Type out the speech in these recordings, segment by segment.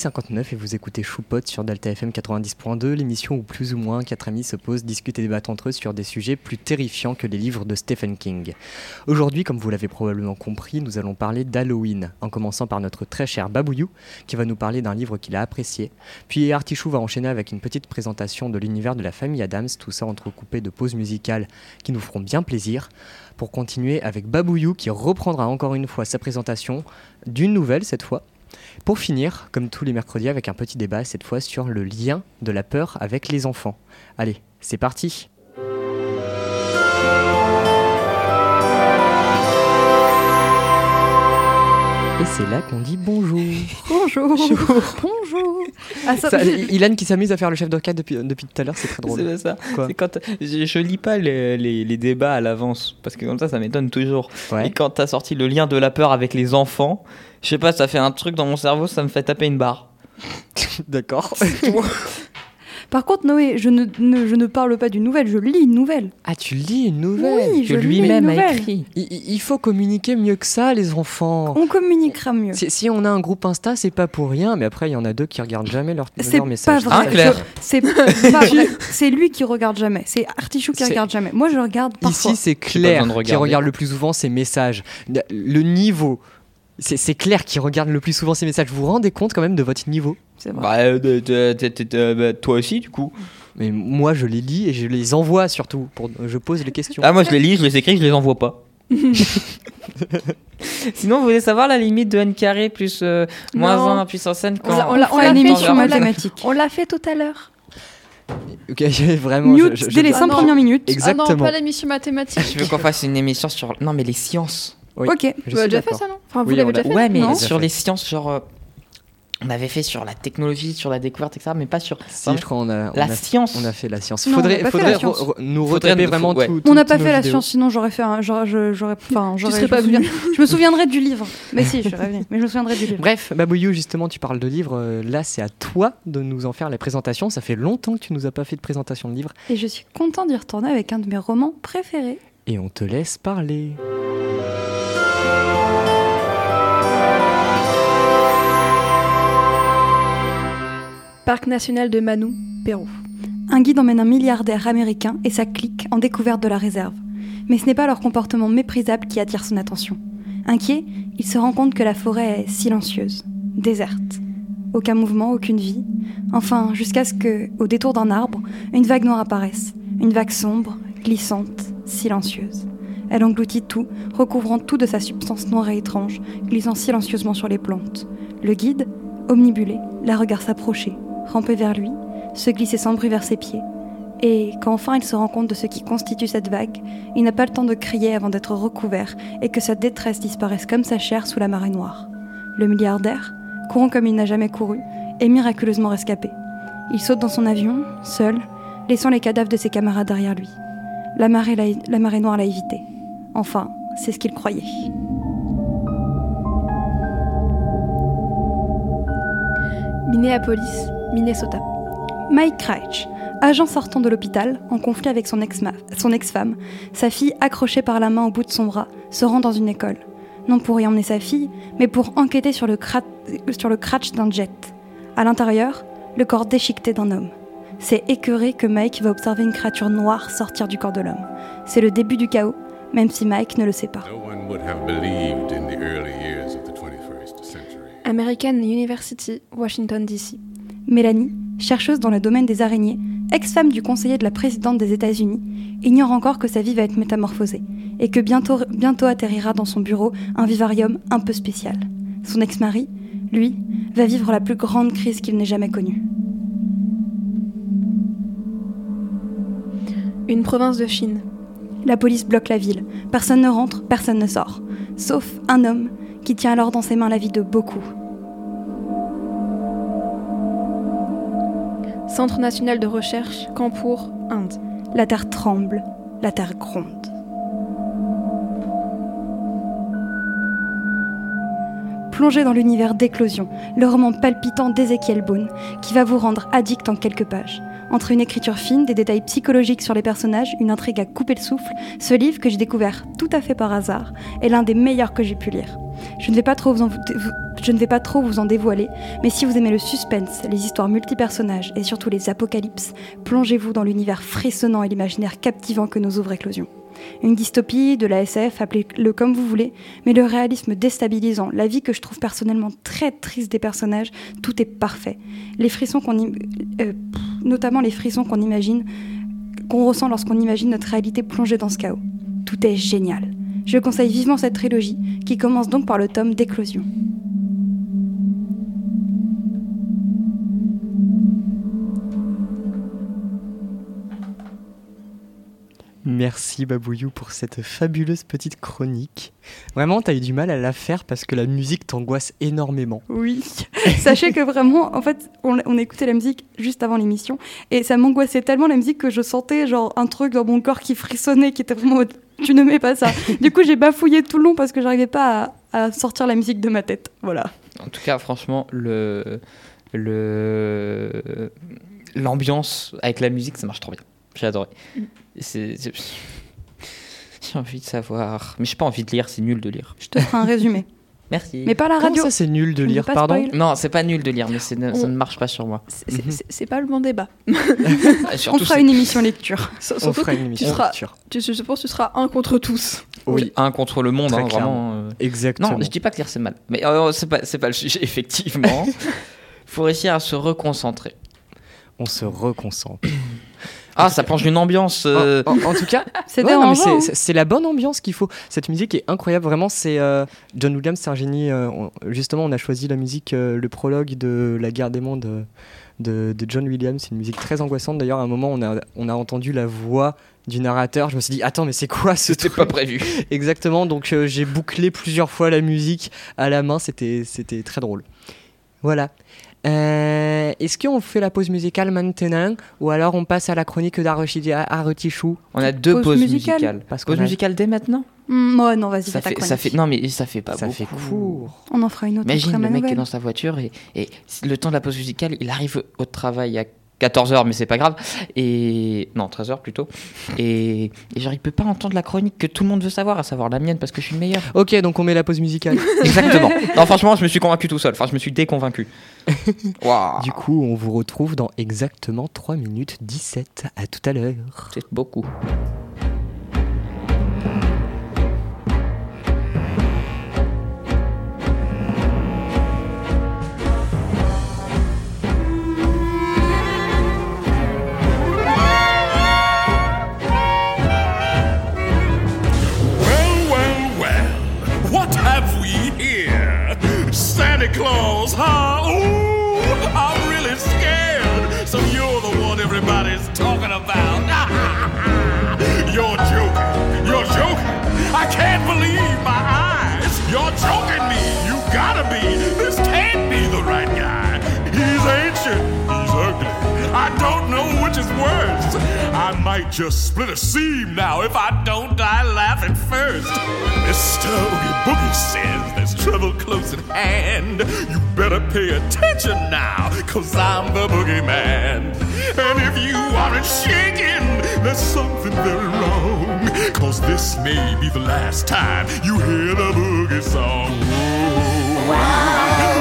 10h59 et vous écoutez Choupot sur Delta FM 90.2, l'émission où plus ou moins quatre amis se posent, discutent et débattent entre eux sur des sujets plus terrifiants que les livres de Stephen King. Aujourd'hui, comme vous l'avez probablement compris, nous allons parler d'Halloween, en commençant par notre très cher Babouyou, qui va nous parler d'un livre qu'il a apprécié. Puis Artichou va enchaîner avec une petite présentation de l'univers de la famille Adams, tout ça entrecoupé de pauses musicales qui nous feront bien plaisir pour continuer avec Babouyou qui reprendra encore une fois sa présentation d'une nouvelle cette fois. Pour finir, comme tous les mercredis, avec un petit débat cette fois sur le lien de la peur avec les enfants. Allez, c'est parti Et c'est là qu'on dit bonjour. Bonjour. Bonjour. Ah, ça, Ilan qui s'amuse à faire le chef d'orchestre depuis, depuis tout à l'heure, c'est très drôle. C'est ça. Quand je, je, lis pas les, les, débats à l'avance parce que comme ça, ça m'étonne toujours. Et quand tu as sorti le lien de la peur avec les enfants, je sais pas, ça fait un truc dans mon cerveau, ça me fait taper une barre. D'accord. Par contre, Noé, je ne, je ne parle pas d'une nouvelle, je lis une nouvelle. Ah, tu lis une nouvelle oui, que lui-même a écrit. Il, faut communiquer mieux que ça, les enfants. On communiquera mieux. Si, on a un groupe Insta, c'est pas pour rien, mais après, il y en a deux qui regardent jamais leur, leur message. Pas vrai. c'est C'est lui qui regarde jamais. C'est Artichou qui regarde jamais. Moi, je regarde parfois. Ici, c'est Claire qui regarde le plus souvent ses messages. Le niveau c'est clair qui regarde le plus souvent ces messages. Vous vous rendez compte quand même de votre niveau? Bah, euh, bah, toi aussi, du coup. Mais moi, je les lis et je les envoie surtout. Pour, je pose les questions. Ah, moi, je les lis, je les écris, je les envoie pas. Sinon, vous voulez savoir la limite de n carré plus euh, moins 1 puissance n quand on l'a fait sur mathématiques. On l'a fait tout à l'heure. Ok, vraiment. Mute je, dès les 5 premières minutes. Exactement. Ah non, pas l'émission mathématique. je veux qu'on fasse une émission sur. Non, mais les sciences. Ok. Vous avez déjà fait ça, non Enfin, vous l'avez déjà fait Ouais, mais sur les sciences, genre. Euh, on avait fait sur la technologie, sur la découverte, etc., mais pas sur si, je crois on a, la science. On a fait la science. Il faudrait, faudrait nous retaper vraiment tout, On n'a pas fait la science, sinon j'aurais fait un. J'aurais, enfin, serais pas venu. je me souviendrai du livre. Mais si, je serais venu. Mais je me souviendrai du livre. Bref, Babouyou, justement, tu parles de livres. Euh, là, c'est à toi de nous en faire la présentation. Ça fait longtemps que tu nous as pas fait de présentation de livres. Et je suis content d'y retourner avec un de mes romans préférés. Et on te laisse parler. Parc national de Manu, Pérou. Un guide emmène un milliardaire américain et sa clique en découverte de la réserve. Mais ce n'est pas leur comportement méprisable qui attire son attention. Inquiet, il se rend compte que la forêt est silencieuse, déserte. Aucun mouvement, aucune vie. Enfin, jusqu'à ce que, au détour d'un arbre, une vague noire apparaisse. Une vague sombre, glissante, silencieuse. Elle engloutit tout, recouvrant tout de sa substance noire et étrange, glissant silencieusement sur les plantes. Le guide, omnibulé, la regarde s'approcher, ramper vers lui, se glisser sans bruit vers ses pieds. Et quand enfin il se rend compte de ce qui constitue cette vague, il n'a pas le temps de crier avant d'être recouvert et que sa détresse disparaisse comme sa chair sous la marée noire. Le milliardaire, courant comme il n'a jamais couru, est miraculeusement rescapé. Il saute dans son avion, seul, laissant les cadavres de ses camarades derrière lui. La marée, la marée noire l'a évité. Enfin, c'est ce qu'il croyait. Minneapolis, Minnesota. Mike Crouch, agent sortant de l'hôpital, en conflit avec son ex-femme, sa fille accrochée par la main au bout de son bras, se rend dans une école. Non pour y emmener sa fille, mais pour enquêter sur le, sur le crash d'un jet. À l'intérieur, le corps déchiqueté d'un homme. C'est écœuré que Mike va observer une créature noire sortir du corps de l'homme. C'est le début du chaos, même si Mike ne le sait pas. American University, Washington, D.C. Mélanie, chercheuse dans le domaine des araignées, ex-femme du conseiller de la présidente des États-Unis, ignore encore que sa vie va être métamorphosée et que bientôt, bientôt atterrira dans son bureau un vivarium un peu spécial. Son ex-mari, lui, va vivre la plus grande crise qu'il n'ait jamais connue. Une province de Chine. La police bloque la ville. Personne ne rentre, personne ne sort. Sauf un homme qui tient alors dans ses mains la vie de beaucoup. Centre national de recherche, Kanpur, Inde. La terre tremble, la terre gronde. Plongez dans l'univers d'éclosion, le roman palpitant d'Ezekiel Boone, qui va vous rendre addict en quelques pages. Entre une écriture fine, des détails psychologiques sur les personnages, une intrigue à couper le souffle, ce livre que j'ai découvert tout à fait par hasard est l'un des meilleurs que j'ai pu lire. Je ne vais pas trop vous en, dévoiler, mais si vous aimez le suspense, les histoires multipersonages et surtout les apocalypses, plongez-vous dans l'univers frissonnant et l'imaginaire captivant que nous ouvre Éclosion. Une dystopie, de la SF, appelez-le comme vous voulez, mais le réalisme déstabilisant, la vie que je trouve personnellement très triste des personnages, tout est parfait. Les frissons qu'on, euh, notamment les frissons qu'on imagine, qu'on ressent lorsqu'on imagine notre réalité plongée dans ce chaos. Tout est génial. Je conseille vivement cette trilogie, qui commence donc par le tome d'éclosion. Merci Babouillou pour cette fabuleuse petite chronique. Vraiment, t'as eu du mal à la faire parce que la musique t'angoisse énormément. Oui. Sachez que vraiment, en fait, on, écoutait la musique juste avant l'émission et ça m'angoissait tellement la musique que je sentais genre un truc dans mon corps qui frissonnait, qui était vraiment tu ne mets pas ça. Du coup, j'ai bafouillé tout le long parce que j'arrivais pas à, sortir la musique de ma tête. Voilà. En tout cas, franchement, le le l'ambiance avec la musique, ça marche trop bien. J'ai adoré. Mm. J'ai envie de savoir. Mais j'ai pas envie de lire, c'est nul de lire. Je te ferai un résumé. Merci. Mais pas la radio. ça, c'est nul de lire, pardon Non, c'est pas nul de lire, mais ça ne marche pas sur moi. C'est pas le bon débat. On fera une émission lecture. On fera une émission lecture. Tu, je pense que tu seras un contre tous. Oui, un contre le monde, hein, vraiment. Euh. Exactement. Non, je dis pas que lire c'est mal. Mais euh, c'est pas, pas le sujet, effectivement. Il faut réussir à se reconcentrer. On se reconcentre. Ah, ça penche d'une ambiance. Euh. En, tout cas, c'est c'est la bonne ambiance qu'il faut. Cette musique est incroyable, vraiment. C'est euh, John Williams, c'est un génie. Euh, justement, on a choisi la musique, le prologue de La Guerre des Mondes de, John Williams. C'est une musique très angoissante. D'ailleurs, à un moment, on a, on a entendu la voix du narrateur. Je me suis dit, attends, mais c'est quoi ce C'était pas prévu. Exactement. Donc, j'ai bouclé plusieurs fois la musique à la main. C'était très drôle. Voilà. Euh, est-ce qu'on fait la pause musicale maintenant ou alors on passe à la chronique d'Arutichou On a deux pauses musicales. pause musicale dès maintenant? Mm, Ouais, non, vas-y, ça fait, ça fait, Non, mais ça fait pas Ça fait court. On en fera une autre. Imagine le mec qui est dans sa voiture et, et le temps de la pause musicale, il arrive au travail à 14h, mais c'est pas grave. Et non, 13h plutôt. Et, et genre, il peut pas entendre la chronique que tout le monde veut savoir, à savoir la mienne, parce que je suis le meilleur. Ok, donc on met la pause musicale. Exactement. Non, franchement, je me suis convaincu tout seul. Enfin, je me suis déconvaincu. Du coup, on vous retrouve dans exactement 3 minutes 17. À tout à l'heure. C'est beaucoup. Santa Claus, huh? Ooh, I'm really scared. So you're the one everybody's talking about. you're joking. You're joking. I can't believe my eyes. You're joking me. You gotta be. This can't be the right guy. He's ancient. He's ugly. I don't know which is worse. I might just split a seam now if I don't die laughing first. Mr. Oogie Boogie says hand. You better pay attention now, cause I'm the boogeyman. And if you aren't shaking, there's something very wrong. Cause this may be the last time you hear the boogie song. Whoa.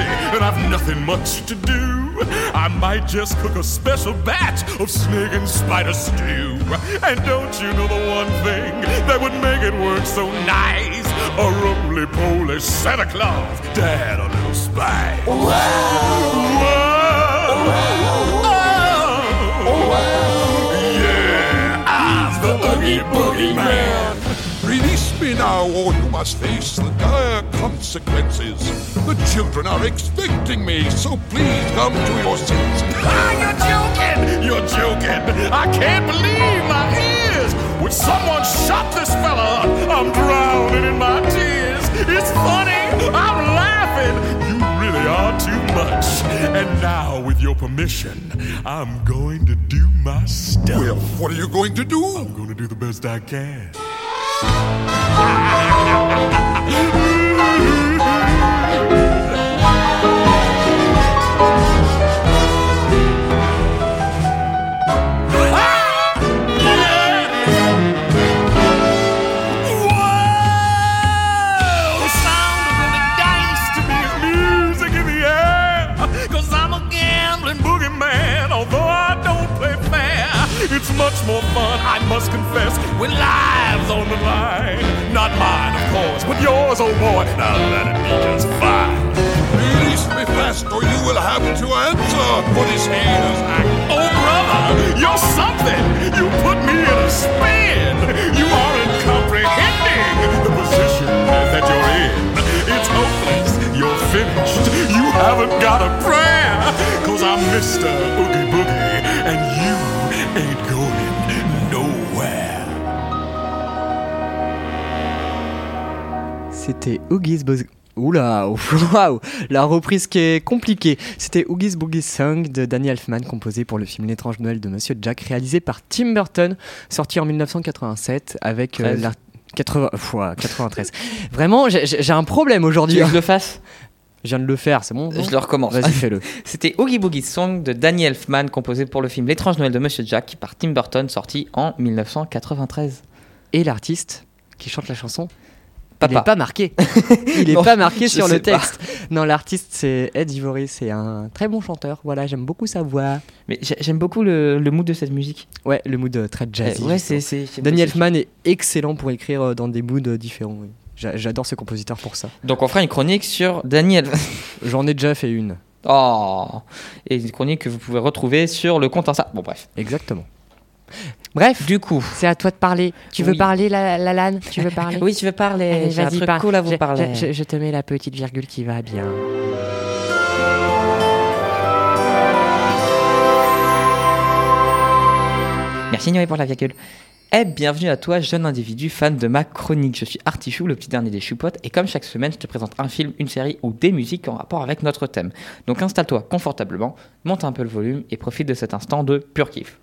And I've nothing much to do, I might just cook a special batch of snake and spider stew. And don't you know the one thing that would make it work so nice? A roly poly Santa Claus, dad a little spice. Whoa. Whoa. Whoa. Oh. Whoa. Yeah, I'm the Oogie Boogie Man. Now, or you must face the dire consequences. The children are expecting me, so please come to your senses. Ah, you're joking! You're joking! I can't believe my ears! Would someone shut this fella up? I'm drowning in my tears. It's funny, I'm laughing. You really are too much. And now, with your permission, I'm going to do my stuff. Well, what are you going to do? I'm going to do the best I can. Ha ha ha ha ha! Much more fun, I must confess, with lives on the line. Not mine, of course, but yours, oh boy. Now that'd be just fine. Release me fast, or you will have to answer for this heinous act. Oh, brother, you're something. You put me in a spin. C'était Oogie's Buzz. Oula, waouh, la reprise qui est compliquée. C'était Oogie's Boogie Song de Danny Elfman, composé pour le film L'étrange Noël de Monsieur Jack, réalisé par Tim Burton, sorti en 1987 avec euh, 13. la 80, ouah, 93. Vraiment, j'ai- un problème aujourd'hui. que je le fasse? Je viens de le faire, c'est bon Je le recommence. Vas-y, fais-le. C'était Oogie Boogie Song de Danny Elfman, composé pour le film L'étrange Noël de Monsieur Jack par Tim Burton, sorti en 1993. Et l'artiste qui chante la chanson Il n'est pas marqué. Il n'est pas marqué sur le pas. texte. Non, l'artiste c'est Ed Ivory, c'est un très bon chanteur. Voilà, j'aime beaucoup sa voix. Mais j'ai- j'aime beaucoup le, le mood de cette musique. Ouais, le mood euh, très jazzy. Euh, ouais, j'aime Danny beaucoup. Elfman est excellent pour écrire euh, dans des moods euh, différents. oui. J'adore ce compositeur pour ça. Donc on fera une chronique sur Elfman. J'en ai déjà fait une. Oh Et une chronique que vous pouvez retrouver sur le compte Insta. Bon, bref. Exactement. Bref, Du coup. c'est à toi de parler. Tu veux parler, la, la Lan Tu veux parler Oui, tu veux parler J'ai un truc parle. cool à vous Je- parler. Je, je- je te mets la petite virgule qui va bien. Merci Noé pour la virgule. Eh, bienvenue à toi, jeune individu fan de ma chronique. Je suis Artichou, le petit dernier des choupottes, et comme chaque semaine, je te présente un film, une série ou des musiques en rapport avec notre thème. Donc installe-toi confortablement, monte un peu le volume et profite de cet instant de pur kiff.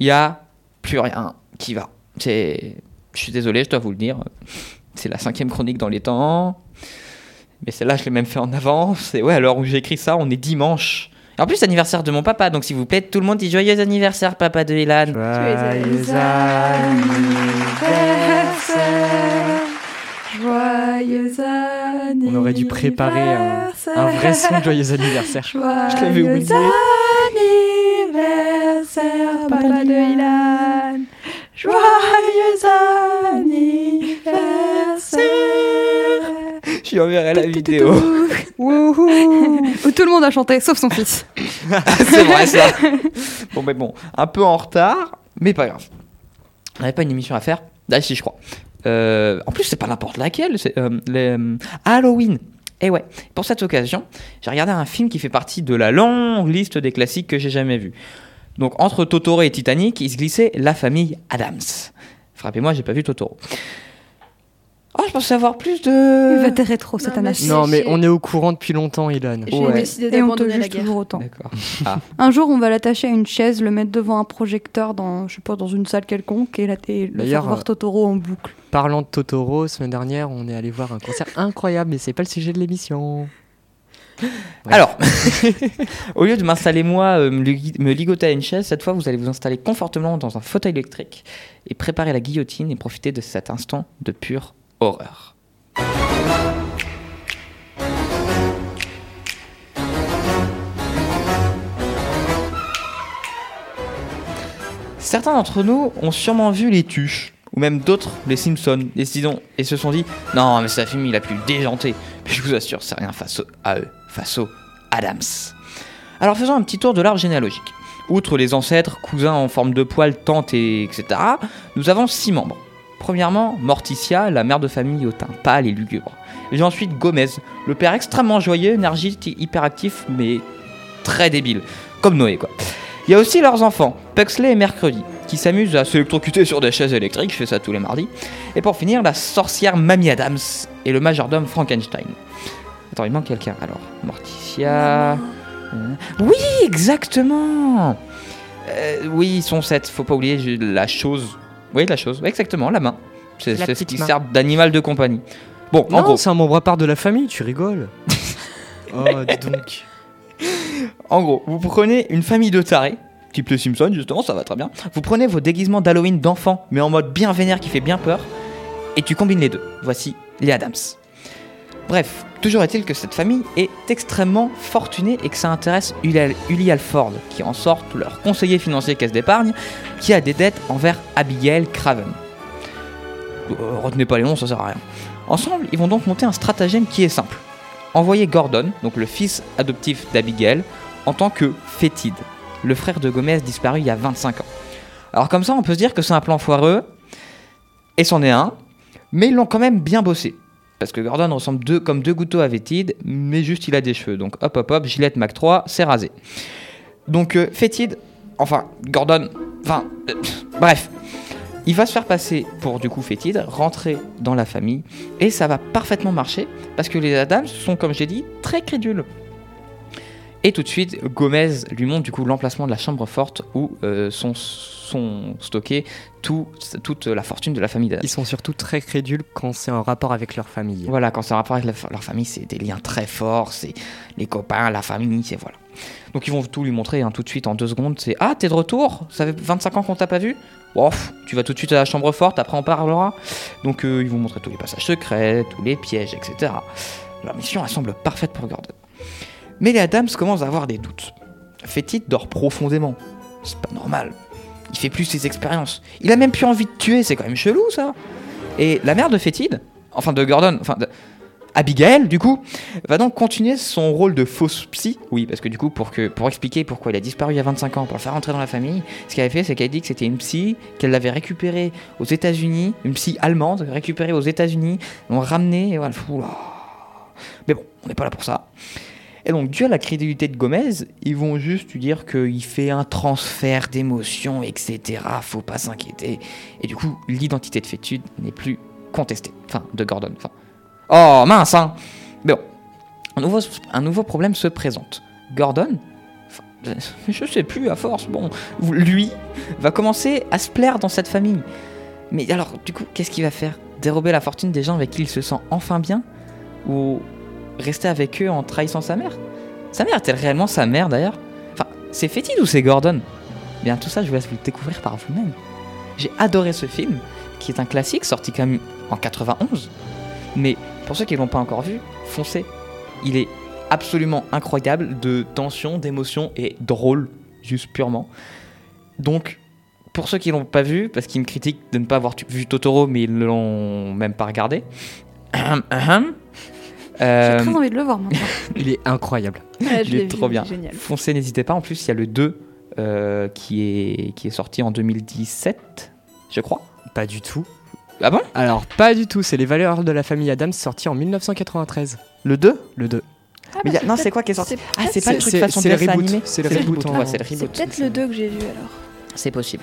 Il y a plus rien qui va. C'est, je suis désolé, je dois vous le dire. C'est la cinquième chronique dans les temps. Mais celle-là, je l'ai même fait en avance. Et ouais, à l'heure où j'ai écrit ça, on est dimanche. Et en plus, c'est l'anniversaire de mon papa, donc s'il vous plaît, tout le monde dit joyeux anniversaire, papa de Ilan. Joyeux Joyeux anniversaire. On aurait dû préparer un, un vrai son de joyeux anniversaire. Joyeux l'avais oublié. Anniversaire, papa de Ilan. Joyeux anniversaire. Je enverrai la vidéo. Wouhou. Où tout le monde a chanté, sauf son fils. c'est vrai ça. Bon, mais bon, un peu en retard, mais pas grave. On n'avait pas une émission à faire Ah, si, je crois. Euh, en plus, c'est pas n'importe laquelle, c'est euh, les, euh, Halloween. Et ouais, pour cette occasion, j'ai regardé un film qui fait partie de la longue liste des classiques que j'ai jamais vus. Donc, entre Totoro et Titanic, il se glissait La famille Adams. Frappez-moi, j'ai pas vu Totoro. Oh, je pensais avoir plus Il va de. te rétro, cette c'est- Non, mais on est au courant depuis longtemps, Ilan. J'ai Ouais. décidé Et on te juge toujours autant. D'accord. Un jour, on va l'attacher à une chaise, le mettre devant un projecteur dans, je sais pas, dans une salle quelconque et, la, et le faire voir euh, Totoro en boucle. Parlant de Totoro, semaine dernière, on est allé voir un concert incroyable, mais c'est pas le sujet de l'émission. Ouais. Alors, au lieu de m'installer moi, euh, me ligoter à une chaise, cette fois vous allez vous installer confortablement dans un fauteuil électrique et préparer la guillotine et profiter de cet instant de pure horreur. Certains d'entre nous ont sûrement vu les Tuches, ou même d'autres, les Simpsons, et, se disons- et se sont dit Non, mais un film, il a le déjanter. Mais je vous assure, c'est rien face à eux, face aux Adams. Alors faisons un petit tour de l'arbre généalogique. Outre les ancêtres, cousins en forme de poils, tantes, et etc., nous avons six membres. Premièrement, Morticia, la mère de famille au teint pâle et lugubre. Et ensuite Gomez, le père extrêmement joyeux, énergique, hyperactif, mais très débile. Comme Noé, quoi. Il y a aussi leurs enfants, Puxley et Mercredi, qui s'amusent à s'électrocuter sur des chaises électriques, je fais ça tous les mardis. Et pour finir, la sorcière Mamie Adams et le majordome Frankenstein. Attends, il manque quelqu'un. Alors, Morticia... Euh, Oui, exactement Euh, Oui, ils sont sept, faut pas oublier la chose. Oui, la chose, Oui, exactement, la main. C'est La ce petite qui main. sert d'animal de compagnie. Bon, en Non, gros, c'est un membre à part de la famille, tu rigoles. oh, dis donc. En gros, vous prenez une famille de tarés, type les Simpsons justement, ça va très bien. Vous prenez vos déguisements d'Halloween d'enfants, mais en mode bien vénère qui fait bien peur, et tu combines les deux. Voici les Adams. Bref, toujours est-il que cette famille est extrêmement fortunée et que ça intéresse Uli Alford, qui en sorte leur conseiller financier caisse d'épargne, qui a des dettes envers Abigail Craven. Euh, retenez pas les noms, ça sert à rien. Ensemble, ils vont donc monter un stratagème qui est simple. Envoyer Gordon, donc le fils adoptif d'Abigail, en tant que fétide, le frère de Gomez disparu il y a 25 ans. Alors comme ça, on peut se dire que c'est un plan foireux, et c'en est un, mais ils l'ont quand même bien bossé. Parce que Gordon ressemble comme deux gouttes à Fétide, mais juste il a des cheveux. Donc hop hop hop, Gillette Mac 3, c'est rasé. Donc euh, Fétide, enfin Gordon, enfin euh, bref, il va se faire passer pour du coup Fétide, rentrer dans la famille, et ça va parfaitement marcher, parce que les Adams sont, comme j'ai dit, très crédules. Et tout de suite, Gomez lui montre du coup l'emplacement de la chambre forte où euh, sont, sont stockées tout- toute la fortune de la famille d'Adams. Ils sont surtout très crédules quand c'est en rapport avec leur famille. Voilà, quand c'est en rapport avec la- leur famille, c'est des liens très forts, c'est les copains, la famille, c'est voilà. Donc ils vont tout lui montrer hein, tout de suite en deux secondes. C'est ah t'es de retour? Ça fait 25 ans qu'on t'a pas vu? Pff, tu vas tout de suite à la chambre forte, après on parlera. Donc euh, ils vont montrer tous les passages secrets, tous les pièges, etc. Leur mission elle semble parfaite pour Gordon. Mais les Adams commencent à avoir des doutes. Fétide dort profondément? C'est pas normal. Il fait plus ses expériences. Il a même plus envie de tuer, c'est quand même chelou ça. Et la mère de Fétide, enfin de Gordon, enfin de Abigail du coup, va donc continuer son rôle de fausse psy. Oui, parce que du coup, pour, que, pour expliquer pourquoi il a disparu il y a 25 ans, pour le faire rentrer dans la famille, ce qu'elle avait fait, c'est qu'elle a dit que c'était une psy, qu'elle l'avait récupérée aux États-Unis, une psy allemande récupérée aux États-Unis, l'ont ramenée, et voilà. Mais bon, on n'est pas là pour ça. Et donc, dû à la crédulité de Gomez, ils vont juste lui dire qu'il fait un transfert d'émotions, etc. Faut pas s'inquiéter. Et du coup, l'identité de Fétude n'est plus contestée. Enfin, de Gordon. Enfin. Oh mince, hein Mais bon, un nouveau, un nouveau problème se présente. Gordon, je sais plus à force, bon, lui va commencer à se plaire dans cette famille. Mais alors, du coup, qu'est-ce qu'il va faire? Dérober la fortune des gens avec qui il se sent enfin bien? Ou rester avec eux en trahissant sa mère Sa mère est-elle réellement sa mère d'ailleurs? Enfin, c'est Fétide ou c'est Gordon? Bien, tout ça, je vous laisse vous le découvrir par vous-même. J'ai adoré ce film, qui est un classique sorti quand même en 91. Mais pour ceux qui ne l'ont pas encore vu, foncez. Il est absolument incroyable de tension, d'émotion et drôle, juste purement. Donc, pour ceux qui l'ont pas vu, parce qu'ils me critiquent de ne pas avoir vu Totoro, mais ils ne l'ont même pas regardé. J'ai Euh, très envie de le voir maintenant. Il est incroyable. Ouais, je il est vu, trop bien. Génial. Foncez, n'hésitez pas. En plus, il y a le 2 euh, qui, est, qui est sorti en 2017, je crois. Pas du tout. Ah bon? Alors, pas du tout. C'est Les Valeurs de la famille Adams, sorti en 1993. Le 2 Le 2. Ah, Mais il y a- bah, non, c'est quoi qui est sorti? Ah, c'est pas le truc façon c'est le reboot. C'est le reboot c'est peut-être le 2 que j'ai vu alors. C'est possible.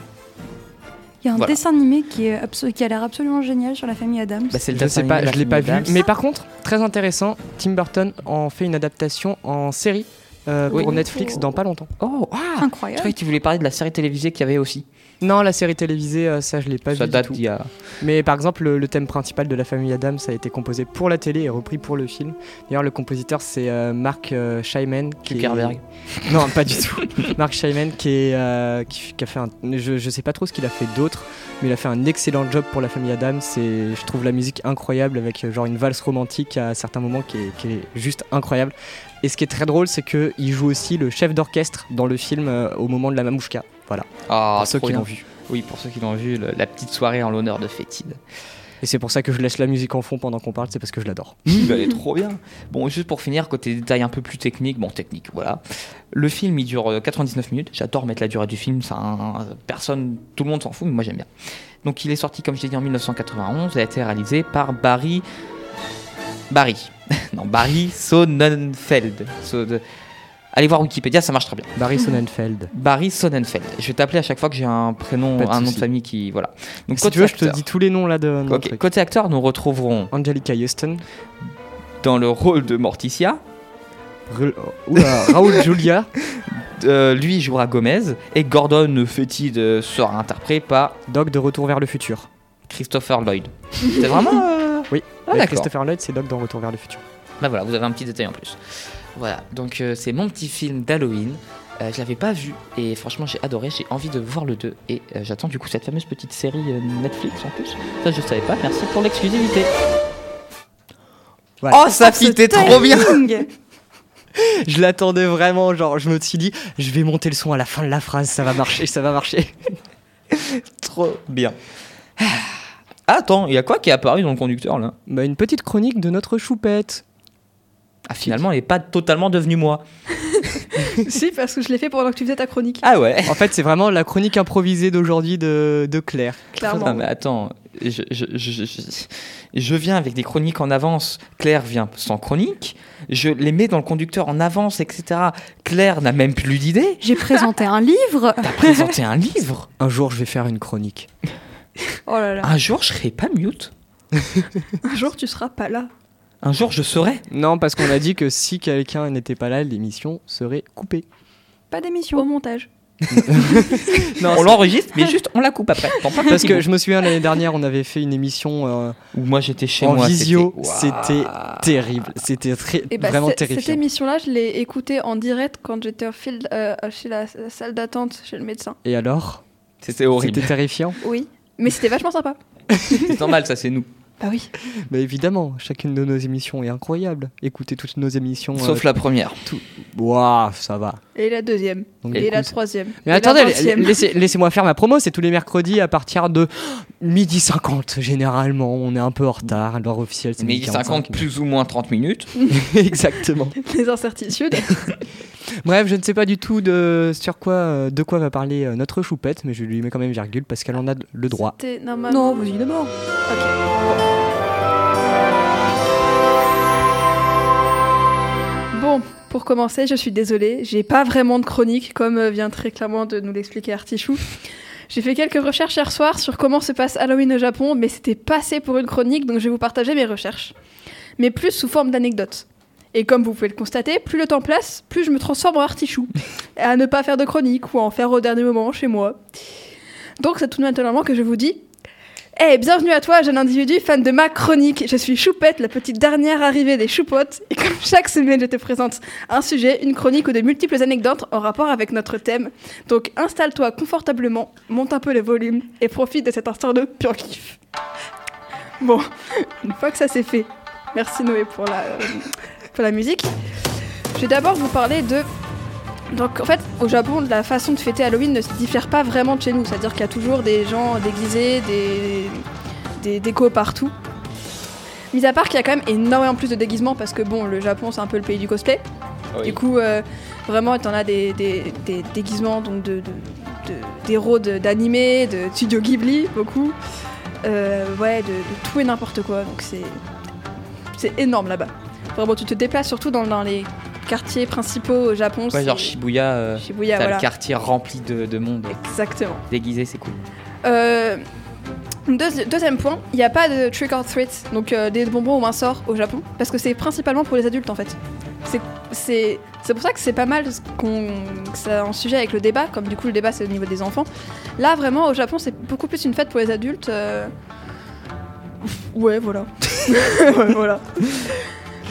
Il y a un Voilà. dessin animé qui, est abso- qui a l'air absolument génial sur la famille Adams. Bah, c'est le Je sais pas, je la l'ai pas vu. Adams. Mais par contre, très intéressant, Tim Burton en fait une adaptation en série euh, Oui. pour Netflix dans pas longtemps. Oh, ah Je Incroyable. croyais que tu voulais parler de la série télévisée qu'il y avait aussi. Non, la série télévisée, euh, ça je l'ai pas Ça vu. date d'il y a. Mais par exemple, le, le thème principal de la famille Adams a été composé pour la télé et repris pour le film. D'ailleurs, le compositeur c'est euh, Mark euh, Scheiman. est-. Non, pas du tout. Mark Scheiman qui, est, euh, qui, qui a fait un. Je, je sais pas trop ce qu'il a fait d'autre, mais il a fait un excellent job pour la famille Adams. Et je trouve la musique incroyable avec genre une valse romantique à certains moments qui est, qui est juste incroyable. Et ce qui est très drôle, c'est qu'il joue aussi le chef d'orchestre dans le film au moment de la mamouchka. Voilà, Ah, pour ceux qui l'ont vu. Oui, pour ceux qui l'ont vu, le- la petite soirée en l'honneur de Fétide. Et c'est pour ça que je laisse la musique en fond pendant qu'on parle, c'est parce que je l'adore. Oui, bah, elle est trop bien. Bon, juste pour finir, côté détails un peu plus techniques, bon, technique, voilà. Le film, il dure euh, 99 minutes. J'adore mettre la durée du film, ça, un- personne, tout le monde s'en fout, mais moi j'aime bien. Donc, il est sorti, comme je l'ai dit, en 1991 et a été réalisé par Barry. Barry. non, Barry Sonnenfeld. So- de- Allez voir Wikipédia, ça marche très bien. Barry Sonnenfeld. Barry Sonnenfeld. Je vais t'appeler à chaque fois que j'ai un prénom, un nom de famille qui. Voilà. Donc, Si côté tu veux, je te dis tous les noms là de. mon Ok, truc. Côté acteur, nous retrouverons Angelica Houston, dans le rôle de Morticia. Oula, Raoul Julia, Euh, lui jouera Gomez et Gordon Fétide euh, sera interprété par Doc de Retour vers le futur. Christopher Lloyd. C'est vraiment. euh, Oui, Ah. Christopher Lloyd, c'est Doc dans Retour vers le futur. Bah voilà, vous avez un petit détail en plus. Voilà, donc euh, c'est mon petit film d'Halloween. Euh, je l'avais pas vu et franchement j'ai adoré, j'ai envie de voir le 2 et euh, j'attends du coup cette fameuse petite série euh, Netflix en plus. Ça je savais pas, merci pour l'exclusivité. Voilà. Oh, ça fit, t'es trop bien Je l'attendais vraiment, genre je me suis dit, je vais monter le son à la fin de la phrase, ça va marcher, ça va marcher. Trop bien. Ah, attends, il y a quoi qui est apparu dans le conducteur là? Bah, une petite chronique de notre choupette. Ah, finalement, elle est pas totalement devenue moi. si, parce que je l'ai fait pendant que tu faisais ta chronique. Ah ouais En fait, c'est vraiment la chronique improvisée d'aujourd'hui de, de Claire. Clairement. Non, mais attends, je, je, je, je- je viens avec des chroniques en avance. Claire vient sans chronique. Je les mets dans le conducteur en avance, etc. Claire n'a même plus d'idée. J'ai présenté un livre. T'as présenté un livre. Un jour, je vais faire une chronique. Oh là là. Un jour, je serai pas mute. Un jour, tu seras pas là. Un jour, je serai. Non, parce qu'on a dit que si quelqu'un n'était pas là, l'émission serait coupée. Pas Au d'émission. montage. Non, on l'enregistre, mais juste on la coupe après. Parce que je me souviens l'année dernière, on avait fait une émission euh, Où moi j'étais chez en moi. visio. c'était- terrible. C'était très, Et bah, vraiment c'est- cette émission-là, je l'ai écoutée en direct quand j'étais au field, euh, chez la, la salle d'attente chez le médecin. Et alors? C'était horrible. C'était terrifiant? Oui. Mais c'était vachement sympa. C'est normal, ça c'est nous. Bah oui. Bah évidemment, chacune de nos émissions est incroyable. Écoutez toutes nos émissions. Sauf euh, la première. Waouh, ça va. Et la deuxième. Donc, Et écoute. la troisième. Mais Et la attendez, laissez- laissez-moi faire ma promo, c'est tous les mercredis à partir de midi 50 généralement. On est un peu en retard, l'heure officielle c'est midi 50 plus ou moins 30 minutes. Exactement. Les incertitudes. Bref, je ne sais pas du tout de sur quoi, de quoi va parler euh, notre choupette, mais je lui mets quand même virgule parce qu'elle en a le droit. C'était normalement. Non, vas-y d'abord. Bon, pour commencer, je suis désolée, j'ai pas vraiment de chronique, comme euh, vient très clairement de nous l'expliquer Artichou. J'ai fait quelques recherches hier soir sur comment se passe Halloween au Japon, mais c'était pas assez pour une chronique, donc je vais vous partager mes recherches. Mais plus sous forme d'anecdotes. Et comme vous pouvez le constater, plus le temps passe, plus je me transforme en Artichou. à ne pas faire de chronique ou à en faire au dernier moment chez moi. Donc c'est tout naturellement que je vous dis Hey, bienvenue à toi, jeune individu fan de ma chronique. Je suis Choupette, la petite dernière arrivée des choupottes. Et comme chaque semaine, je te présente un sujet, une chronique ou de multiples anecdotes en rapport avec notre thème. Donc installe-toi confortablement, monte un peu le volume et profite de cet instant de pur kiff. Bon, une fois que ça c'est fait, merci Noé pour la, pour la musique. Je vais d'abord vous parler de donc en fait, au Japon, la façon de fêter Halloween ne se diffère pas vraiment de chez nous. C'est-à-dire qu'il y a toujours des gens déguisés, des, des décos partout. Mis à part qu'il y a quand même énormément plus de déguisements parce que bon, le Japon c'est un peu le pays du cosplay. Du coup, euh, vraiment, t'en as des, des, des déguisements donc de, d'héros de- d'animés, de studio Ghibli, beaucoup. Euh, ouais, de, de tout et n'importe quoi. Donc c'est c'est énorme là-bas. Vraiment, tu te déplaces surtout dans, dans les quartiers principaux au Japon. Ouais, genre Shibuya, euh, Shibuya, voilà. le quartier rempli de, de monde. Exactement. Déguisé, c'est cool. Euh, deuxi- deuxième point, il n'y a pas de trick or treat, donc euh, des bonbons au un sort au Japon, parce que c'est principalement pour les adultes en fait. C'est- C'est c'est pour ça que c'est pas mal qu'on que c'est un sujet avec le débat, comme du coup le débat c'est au niveau des enfants. Là vraiment au Japon c'est beaucoup plus une fête pour les adultes. euh, Ouais voilà. Ouais, voilà.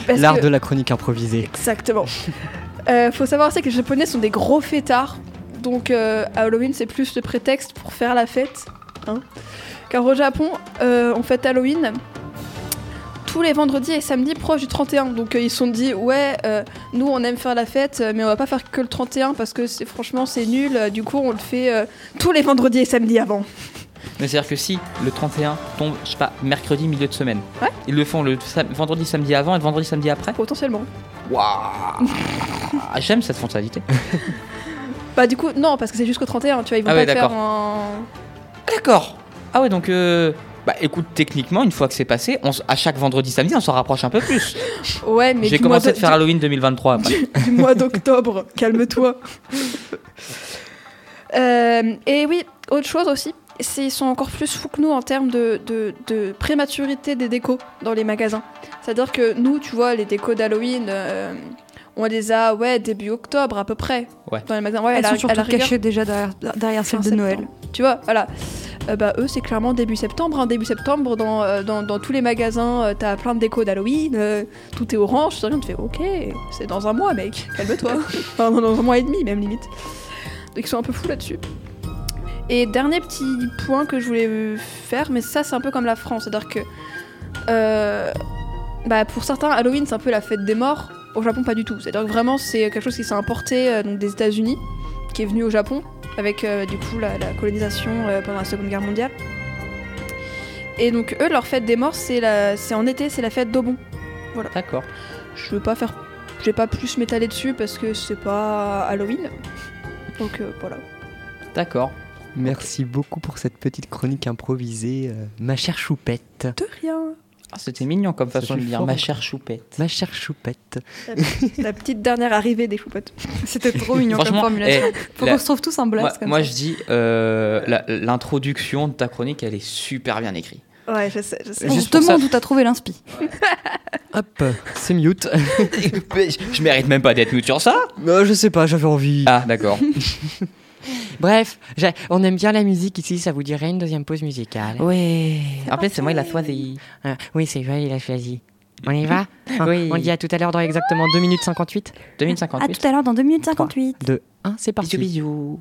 L'art que- de la chronique improvisée. Exactement. Euh, faut savoir aussi que les Japonais sont des gros fêtards. Donc euh, Halloween, c'est plus le prétexte pour faire la fête. hein. Car au Japon, euh, on fête Halloween tous les vendredis et samedis proches du 31. Donc euh, ils se sont dit, ouais, euh, nous on aime faire la fête, euh, mais on va pas faire que le 31 parce que c'est- franchement c'est nul. Du coup, on le fait tous les vendredis et samedis avant. Mais c'est-à-dire que si le 31 tombe, je sais pas, mercredi, milieu de semaine, Ouais. ils le font le sam- vendredi, samedi avant et le vendredi, samedi après Potentiellement. Waouh Ah, J'aime cette fonctionnalité. Bah du coup, non, parce que c'est jusqu'au 31, tu vois, ils vont Ah pas ouais, le faire en... D'accord. Ah ouais, donc euh, bah écoute, techniquement, une fois que c'est passé, on à chaque vendredi, samedi, on s'en rapproche un peu plus. Ouais, mais J'ai du commencé à faire du- Halloween 2023 après. du mois d'octobre. Calme-toi. Euh, et oui, autre chose aussi, ils sont encore plus fous que nous en termes de, de, de prématurité des décos dans les magasins. C'est-à-dire que nous, tu vois, les décos d'Halloween, euh, on les a ouais, début octobre à peu près. Ouais. Dans les magasins. Ouais, Elles la- sont surtout cachées déjà derrière, derrière celles de Noël. Tu vois, voilà. Euh, bah, eux, c'est clairement début septembre. hein. Début septembre, dans, euh, dans, dans tous les magasins, euh, t'as plein de décos d'Halloween. euh, tout est orange. Tu te fais, ok, c'est dans un mois, mec. Calme-toi. enfin, dans un mois et demi, même limite. Donc, ils sont un peu fous là-dessus. Et dernier petit point que je voulais euh, faire, mais ça, c'est un peu comme la France. C'est-à-dire que. euh, bah, pour certains, Halloween, c'est un peu la fête des morts. Au Japon, pas du tout. C'est-à-dire que vraiment, c'est quelque chose qui s'est importé euh, donc, des États-Unis, qui est venu au Japon, avec euh, du coup la, la colonisation pendant la Seconde Guerre mondiale. Et donc, eux, leur fête des morts, c'est la... c'est en été, c'est la fête d'Obon. D'accord. Je veux pas faire. Je vais pas plus m'étaler dessus parce que c'est pas Halloween. Donc voilà. D'accord. Merci beaucoup pour cette petite chronique improvisée, euh, ma chère choupette. De rien. Ah, C'était mignon comme Ça façon de dire ma chère choupette. Ma chère choupette. La petite dernière arrivée des choupettes. C'était trop mignon comme formulation. eh, Faut qu'on se trouve tous un moi, comme moi, ça. je dis, euh, l'introduction de ta chronique, elle est super bien écrite. Ouais, je sais, je sais. On se demande où t'as trouvé l'inspi. Hop, c'est mute. je, je mérite même pas d'être mute sur ça. Euh, je sais pas, j'avais envie. Ah, d'accord. Bref, on aime bien la musique ici, ça vous dirait une deuxième pause musicale ouais. En plus, c'est moi, il a choisi. Ah, Oui, c'est vrai, il a choisi. On y va? On- Oui. On dit à tout à l'heure dans exactement 2 minutes 58 À 2058. tout à l'heure dans 2 minutes 58. 2, 1, c'est parti. Bisous, bisous.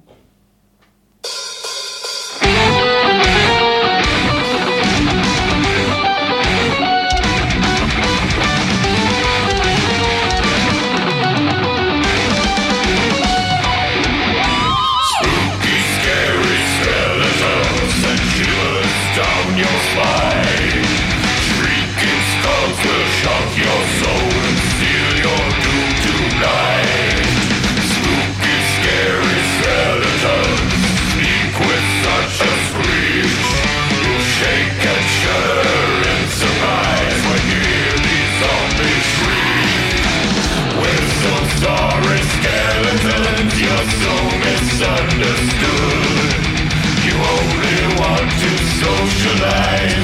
Socialize,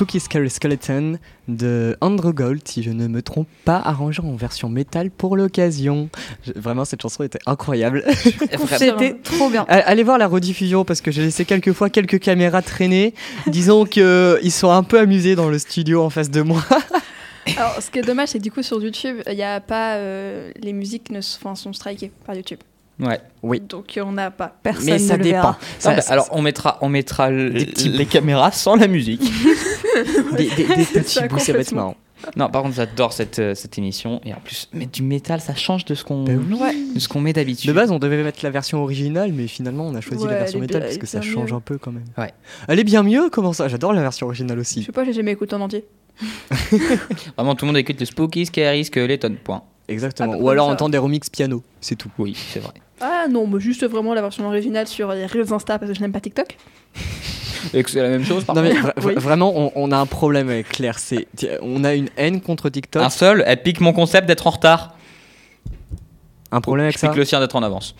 Spooky Scary Skeleton de Andrew Gold, si je ne me trompe pas, arrangé en version métal pour l'occasion. Vraiment, cette chanson était incroyable. C'était trop bien. Allez voir la rediffusion parce que j'ai laissé quelques fois quelques caméras traîner. Disons qu'ils sont un peu amusés dans le studio en face de moi. Alors, ce qui est dommage, c'est que du coup, sur YouTube, il n'y a pas. euh, les musiques ne, s- enfin, sont strikées par YouTube. Ouais. Oui. Donc, on n'a pas. Personne Mais ça ne le dépend. verra. Ça- Non, bah, alors, on mettra, on mettra petits les caméras sans la musique. des, des- des petits ça, bouts, ça va être marrant. non, par contre, j'adore cette, euh, cette émission. Et en plus, mettre du métal, ça change de ce qu'on Bah oui. Ouais. de ce qu'on met d'habitude. De base, on devait mettre la version originale, mais finalement, on a choisi Ouais, la version métal parce que ça change mieux. un peu quand même. Ouais. Elle est bien mieux, comment ça? J'adore la version originale Je aussi. sais pas, j'ai jamais écouté en entier. Vraiment, tout le monde écoute le Spooky, Scary, Skeleton. Point. Exactement. Ah, Ou alors ça. entendre des remix piano, c'est tout. Oui, c'est vrai. Ah non, mais juste vraiment la version originale sur les Reels Insta parce que je n'aime pas TikTok. Et que c'est la même chose, par Non, mais vra- vraiment, on, on a un problème avec Claire. C'est, on a une haine contre TikTok. Un seul, elle pique mon concept d'être en retard. Un problème avec Je ça. pique le sien d'être en avance.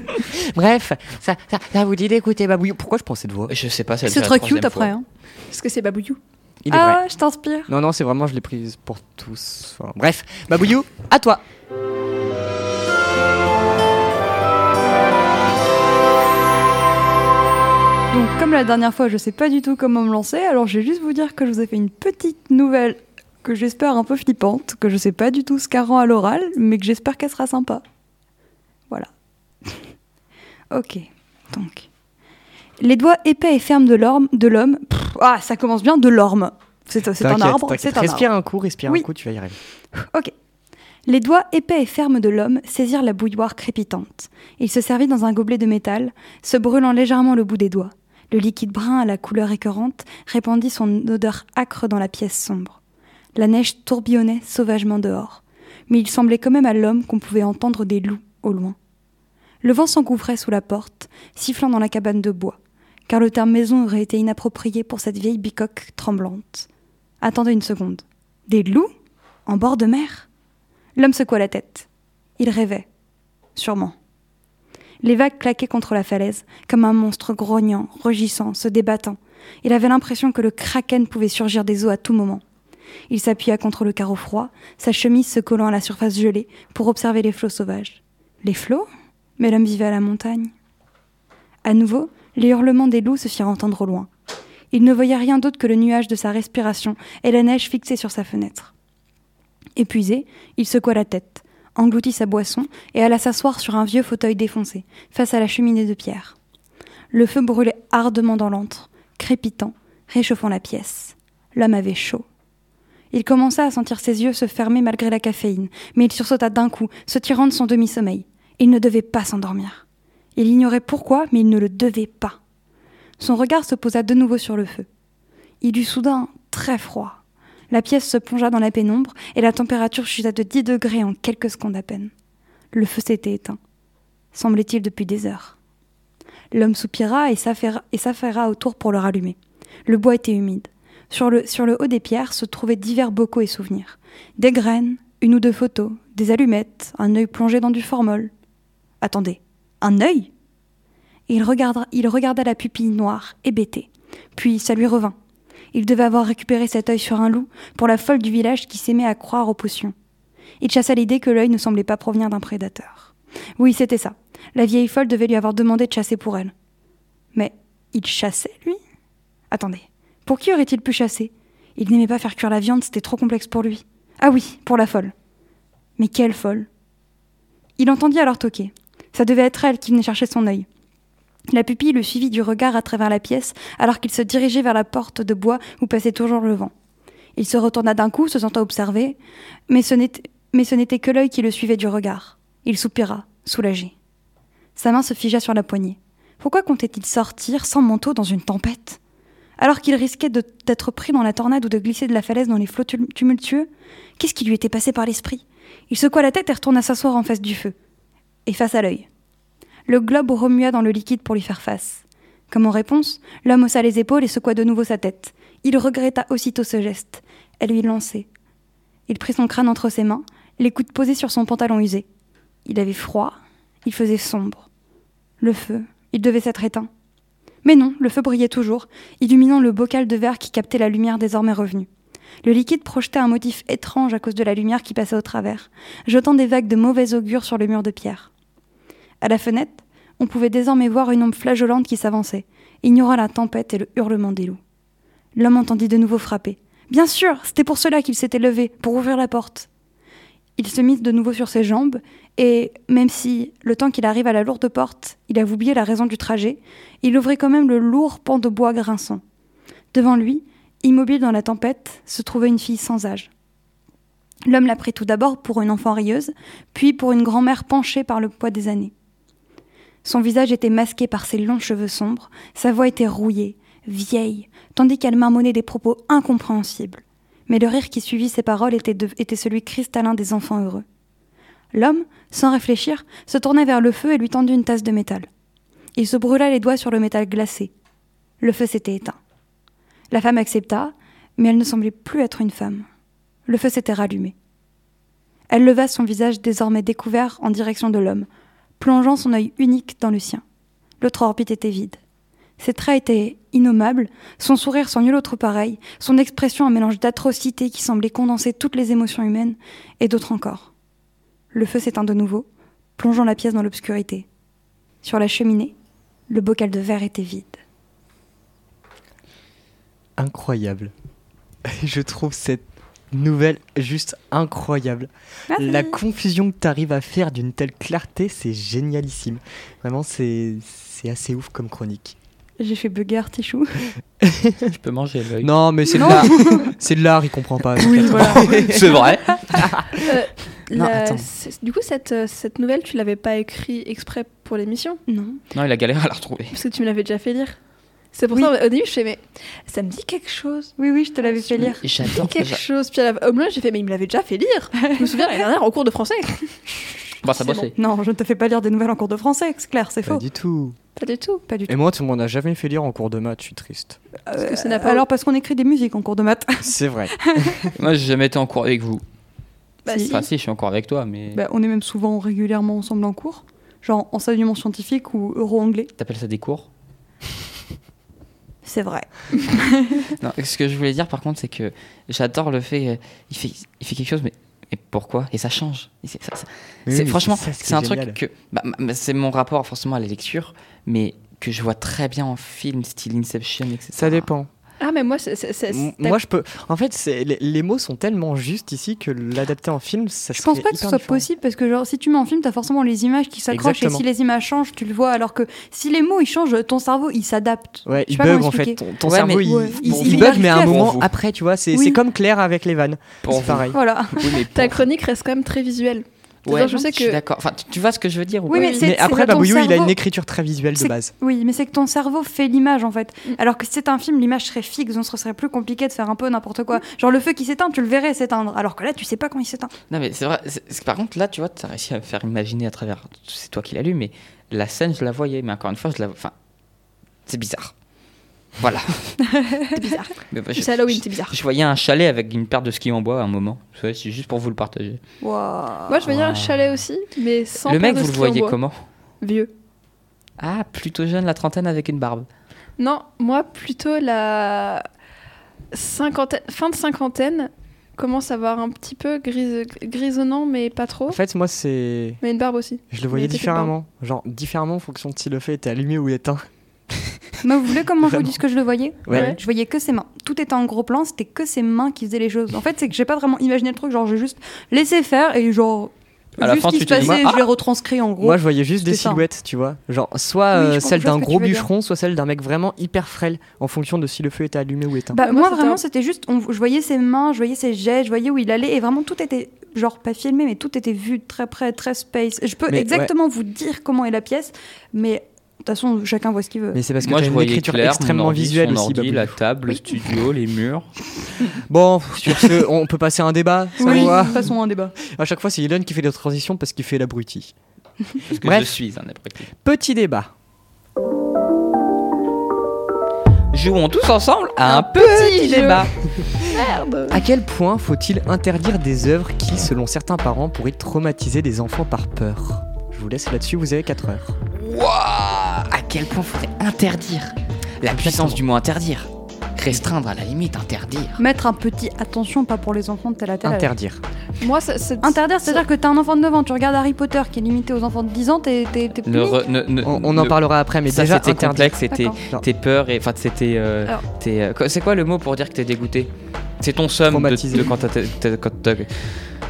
Bref, ça, ça, ça vous dit d'écouter Babouillou. Pourquoi je prends cette voix? Je sais pas, c'est troisième cute après. Hein. Parce que c'est Babouillou. Il est vrai. Ah, je t'inspire. Non, non, c'est vraiment, je l'ai prise pour tous. Enfin, bref, Babouillou, à toi. Donc, comme la dernière fois, je sais pas du tout comment me lancer, alors je vais juste vous dire que je vous ai fait une petite nouvelle que j'espère un peu flippante, que je sais pas du tout ce qu'elle rend à l'oral, mais que j'espère qu'elle sera sympa. Voilà. ok, donc. Les doigts épais et fermes de l'orme, de l'homme. Ah, ça commence bien, de l'orme. C'est un arbre, c'est un arbre. Respire un coup, respire Oui. un coup, tu vas y arriver. Ok. Les doigts épais et fermes de l'homme saisirent la bouilloire crépitante. Il se servit dans un gobelet de métal, se brûlant légèrement le bout des doigts. Le liquide brun à la couleur écœurante répandit son odeur âcre dans la pièce sombre. La neige tourbillonnait sauvagement dehors, mais il semblait quand même à l'homme qu'on pouvait entendre des loups au loin. Le vent s'engouffrait sous la porte, sifflant dans la cabane de bois, car le terme maison aurait été inapproprié pour cette vieille bicoque tremblante. Attendez une seconde. Des loups? En bord de mer? L'homme secoua la tête. Il rêvait. Sûrement. Les vagues claquaient contre la falaise, comme un monstre grognant, rugissant, se débattant. Il avait l'impression que le kraken pouvait surgir des eaux à tout moment. Il s'appuya contre le carreau froid, sa chemise se collant à la surface gelée, pour observer les flots sauvages. Les flots? Mais l'homme vivait à la montagne. À nouveau, les hurlements des loups se firent entendre au loin. Il ne voyait rien d'autre que le nuage de sa respiration et la neige fixée sur sa fenêtre. Épuisé, il secoua la tête, engloutit sa boisson et alla s'asseoir sur un vieux fauteuil défoncé, face à la cheminée de pierre. Le feu brûlait ardemment dans l'antre, crépitant, réchauffant la pièce. L'homme avait chaud. Il commença à sentir ses yeux se fermer malgré la caféine, mais il sursauta d'un coup, se tirant de son demi-sommeil. Il ne devait pas s'endormir. Il ignorait pourquoi, mais il ne le devait pas. Son regard se posa de nouveau sur le feu. Il eut soudain très froid. La pièce se plongea dans la pénombre et la température chuta de 10 degrés en quelques secondes à peine. Le feu s'était éteint. Semblait-il depuis des heures. L'homme soupira et s'affaira autour pour le rallumer. Le bois était humide. Sur le, haut des pierres se trouvaient divers bocaux et souvenirs. Des graines, une ou deux photos, des allumettes, un œil plongé dans du formol. Attendez, un œil? Il il regarda la pupille noire, hébétée. Puis ça lui revint. Il devait avoir récupéré cet œil sur un loup pour la folle du village qui s'aimait à croire aux potions. Il chassa l'idée que l'œil ne semblait pas provenir d'un prédateur. Oui, c'était ça. La vieille folle devait lui avoir demandé de chasser pour elle. Mais il chassait, lui? Attendez, pour qui aurait-il pu chasser? Il n'aimait pas faire cuire la viande, c'était trop complexe pour lui. Ah oui, pour la folle. Mais quelle folle? Il entendit alors toquer. Ça devait être elle qui venait chercher son œil. La pupille le suivit du regard à travers la pièce, alors qu'il se dirigeait vers la porte de bois où passait toujours le vent. Il se retourna d'un coup, se sentant observé, mais ce n'était, que l'œil qui le suivait du regard. Il soupira, soulagé. Sa main se figea sur la poignée. Pourquoi comptait-il sortir sans manteau dans une tempête? Alors qu'il risquait d'être pris dans la tornade ou de glisser de la falaise dans les flots tum- tumultueux Qu'est-ce qui lui était passé par l'esprit? Il secoua la tête et retourna s'asseoir en face du feu. Et face à l'œil. Le globe remua dans le liquide pour lui faire face. Comme en réponse, l'homme haussa les épaules et secoua de nouveau sa tête. Il regretta aussitôt ce geste. Elle lui lançait. Il prit son crâne entre ses mains, les coudes posés sur son pantalon usé. Il avait froid, il faisait sombre. Le feu, il devait s'être éteint. Mais non, le feu brillait toujours, illuminant le bocal de verre qui captait la lumière désormais revenue. Le liquide projetait un motif étrange à cause de la lumière qui passait au travers, jetant des vagues de mauvais augure sur le mur de pierre. À la fenêtre, on pouvait désormais voir une ombre flageolante qui s'avançait, ignorant la tempête et le hurlement des loups. L'homme entendit de nouveau frapper. Bien sûr, c'était pour cela qu'il s'était levé, pour ouvrir la porte. Il se mit de nouveau sur ses jambes, et même si, le temps qu'il arrive à la lourde porte, il avait oublié la raison du trajet, il ouvrit quand même le lourd pan de bois grinçant. Devant lui, immobile dans la tempête, se trouvait une fille sans âge. L'homme la prit tout d'abord pour une enfant rieuse, puis pour une grand-mère penchée par le poids des années. Son visage était masqué par ses longs cheveux sombres, sa voix était rouillée, vieille, tandis qu'elle marmonnait des propos incompréhensibles. Mais le rire qui suivit ses paroles était, était celui cristallin des enfants heureux. L'homme, sans réfléchir, se tourna vers le feu et lui tendit une tasse de métal. Il se brûla les doigts sur le métal glacé. Le feu s'était éteint. La femme accepta, mais elle ne semblait plus être une femme. Le feu s'était rallumé. Elle leva son visage désormais découvert en direction de l'homme, plongeant son œil unique dans le sien. L'autre orbite était vide. Ses traits étaient innommables, son sourire sans nul autre pareil, son expression un mélange d'atrocité qui semblait condenser toutes les émotions humaines, et d'autres encore. Le feu s'éteint de nouveau, plongeant la pièce dans l'obscurité. Sur la cheminée, le bocal de verre était vide. Incroyable. Je trouve cette nouvelle juste incroyable. La confusion que tu arrives à faire d'une telle clarté, c'est génialissime. Vraiment, c'est c'est assez ouf comme chronique. J'ai fait bugger Tichou. Je peux manger l'œil. Non, mais c'est de l'art. C'est de l'art, il comprend pas. Oui, voilà. C'est vrai. Euh, Non, la- Du coup, cette, euh, cette nouvelle, tu l'avais pas écrit exprès pour l'émission? Non. Non, il a galéré à la retrouver. Parce que tu me l'avais déjà fait lire. C'est pour Oui. ça, au début, je fais, mais ça me dit quelque chose. Oui, oui, je te l'avais fait lire. J'adore. Quelque chose. Puis à la... au moins, j'ai fait, mais il me l'avait déjà fait lire. Je me souviens l'année dernière en cours de français. Bon, ça bossait. Non, je ne te fais pas lire des nouvelles en cours de français, c'est clair, c'est Pas faux. du tout. Pas du tout. Pas du tout. Et moi, tu m'en as jamais fait lire en cours de maths, je suis triste. Parce que ça Euh, n'a pas- Alors, parce qu'on écrit des musiques en cours de maths. C'est vrai. Moi, j'ai jamais été en cours avec vous. Bah, Si. si. Enfin, si, je suis en cours avec toi, mais. Bah, on est même souvent régulièrement ensemble en cours, genre enseignement scientifique ou euro-anglais. T'appelles ça des cours? C'est vrai. Non, ce que je voulais dire par contre, c'est que j'adore le fait. euh, il, fait il fait quelque chose, mais, mais pourquoi? Et ça change. Et c'est- ça- ça- Oui, c'est- mais franchement, ce c'est est un truc que. bah, bah, c'est mon rapport forcément à la lecture, mais que je vois très bien en film, style Inception, etc. Ça dépend. Ah, mais moi, c'est. Moi, je peux. En fait, les, les mots sont tellement justes ici que l'adapter en film, ça Je pense pas que ce soit différent. possible parce que genre si tu mets en film, t'as forcément les images qui s'accrochent et si les images changent, tu le vois. Alors que si les mots ils changent, ton cerveau il s'adapte. Ouais, il bug en fait. Ton, ton Ouais, cerveau, mais- il, Ouais, il- il- bug, mais à un moment après, tu vois, c'est Oui. c'est comme Claire avec les vannes. Pour C'est pareil. Voilà. Oui, mais Ta chronique reste quand même très visuelle. Ouais, C'est-à-dire, je sais suis que- d'accord. Enfin, tu, tu vois ce que je veux dire ou Oui, pas mais après, Babouillou, il a une écriture très visuelle de base. Oui, mais c'est que ton cerveau fait l'image en fait. Mm. Alors que si c'est un film, l'image serait fixe, donc ce serait plus compliqué de faire un peu n'importe quoi. Genre le feu qui s'éteint, tu le verrais s'éteindre. Alors que là, tu sais pas quand il s'éteint. Non, mais c'est vrai. par contre, là, tu vois, tu as réussi à me faire imaginer à travers. C'est toi qui l'as lu, mais la scène, je la voyais. Mais encore une fois, je la. Enfin, c'est bizarre. Voilà. C'est bizarre. Mais bah, je, C'est Halloween, c'est bizarre. je voyais un chalet avec une paire de skis en bois à un moment. C'est juste pour vous le partager. Moi, je voyais un chalet aussi, mais sans le paire mec, de vous le voyez comment? Vieux. Ah, plutôt jeune, la trentaine avec une barbe. Non, moi, plutôt la cinquantaine, fin de cinquantaine, commence à avoir un petit peu gris... grisonnant, mais pas trop. En fait, moi, c'est. Mais une barbe aussi. Je le voyais différemment. Genre, différemment en fonction de si le fait était allumé ou éteint. Mais vous voulez comment je vous dis ce que je le voyais? Ouais. Je voyais que ses mains. Tout était en gros plan, c'était que ses mains qui faisaient les choses. En fait, c'est que j'ai pas vraiment imaginé le truc, genre j'ai juste laissé faire et genre. À la juste fin, ce qui tu se passait, ah je l'ai retranscrit en gros. Moi, je voyais juste des ça. silhouettes, tu vois. Genre, soit Oui, euh, celle d'un gros bûcheron, soit celle d'un mec vraiment hyper frêle, en fonction de si le feu était allumé ou éteint. Bah, Bah, moi, moi, vraiment, c'était juste, on- je voyais ses mains, je voyais ses gestes, je voyais où il allait, et vraiment tout était, genre pas filmé, mais tout était vu très près, très space. Je peux Mais, exactement vous dire comment est la pièce, mais toute façon, chacun voit ce qu'il veut. Mais c'est parce que Moi, je une écriture clair, extrêmement ordi, visuelle aussi. ordi, la table, le studio, les murs. Bon, sur ce, on peut passer à un débat. Ça oui, va passons à un débat. À chaque fois, c'est Elon qui fait la transition parce qu'il fait l'abruti. Parce que Bref. je suis un abruti. Petit débat. Jouons tous ensemble à un, Un petit, petit débat. Merde À quel point faut-il interdire des œuvres qui, selon certains parents, pourraient traumatiser des enfants par peur? Je vous laisse là-dessus, vous avez 4 heures. Wouah À quel point faudrait interdire La puissance du mot interdire. Restreindre à la limite, interdire. Mettre un petit attention, pas pour les enfants de tel à. Interdire. Moi, ça- c'est. Interdire, c'est-à-dire que t'as un enfant de 9 ans, tu regardes Harry Potter qui est limité aux enfants de 10 ans, t'es t'es- t'es Ne puni. re- ne- ne- On, on en ne- parlera après, mais ça, déjà c'était complexe, c'était D'accord. tes peurs et enfin c'était euh, Alors. tes, euh, quoi- c'est quoi le mot pour dire que t'es dégoûté? C'est ton somme de, Traumatisé. de quand t'as- t'as- quand t'as-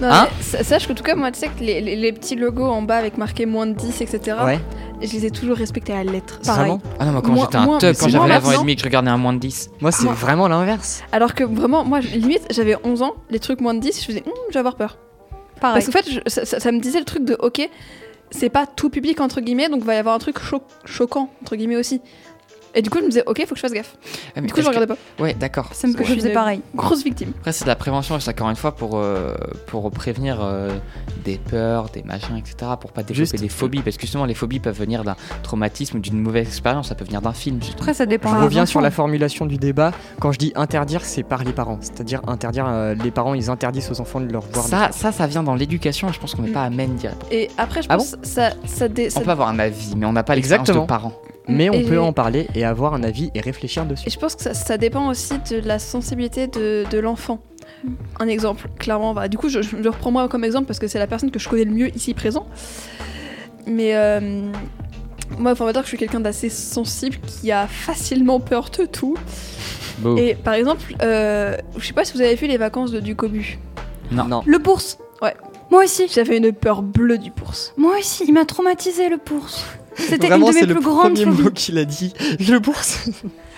Non, Hein sache que, en tout cas, moi, tu sais que les, les- les petits logos en bas avec marqué moins de 10, etc., Ouais, je les ai toujours respectés à la lettre. Pareil. vraiment. Ah non, moi quand j'étais un mais quand j'avais moi, l'avant et que je regardais un moins de 10. Moi, c'est vraiment l'inverse. Alors que vraiment, moi, limite, j'avais 11 ans, les trucs moins de 10, je faisais, Hum, je vais avoir peur. Pareil. Parce qu'en fait, je- ça, ça- ça me disait le truc de, ok, c'est pas tout public, entre guillemets, donc il va y avoir un truc cho- choquant, entre guillemets aussi. Et du coup, je me disais, ok, faut que je fasse gaffe. Ah, mais Du coup, je que- regardais pas. Ouais, d'accord. Parce que je faisais pareil. Grosse victime. Après, c'est de la prévention, c'est encore une fois pour, euh, pour prévenir euh, des peurs, des machins, etc. Pour pas développer Juste- des phobies. Parce que justement, les phobies peuvent venir d'un traumatisme ou d'une mauvaise expérience. Ça peut venir d'un film. justement. Après, ça dépend. Je reviens sur la formulation du débat. Quand je dis interdire, c'est par les parents. C'est-à-dire interdire, euh, les parents, ils interdisent aux enfants de leur voir. Ça, ça, ça vient dans l'éducation et je pense qu'on n'est pas à même d'y répondre. Et après, je Ah pense que ça, ça, dé- ça- On peut avoir un avis, mais on n'a pas l'expérience de Exactement. parents. Mais on Et- peut en parler et avoir un avis et réfléchir dessus. Et je pense que ça, ça dépend aussi de la sensibilité de, de l'enfant. Un exemple, clairement, bah, du coup, je, je le reprends moi comme exemple parce que c'est la personne que je connais le mieux ici présent. Mais euh, moi, enfin, on va dire que je suis quelqu'un d'assez sensible qui a facilement peur de tout. Beau. Et par exemple, euh, je sais pas si vous avez vu les vacances de Ducobu. Non. Le bourse. Ouais. Moi aussi. J'avais une peur bleue du bourse. Moi aussi. Il m'a traumatisé le bourse. C'était une de mes c'est le plus grandes premier mot qu'il a dit. Le bourse.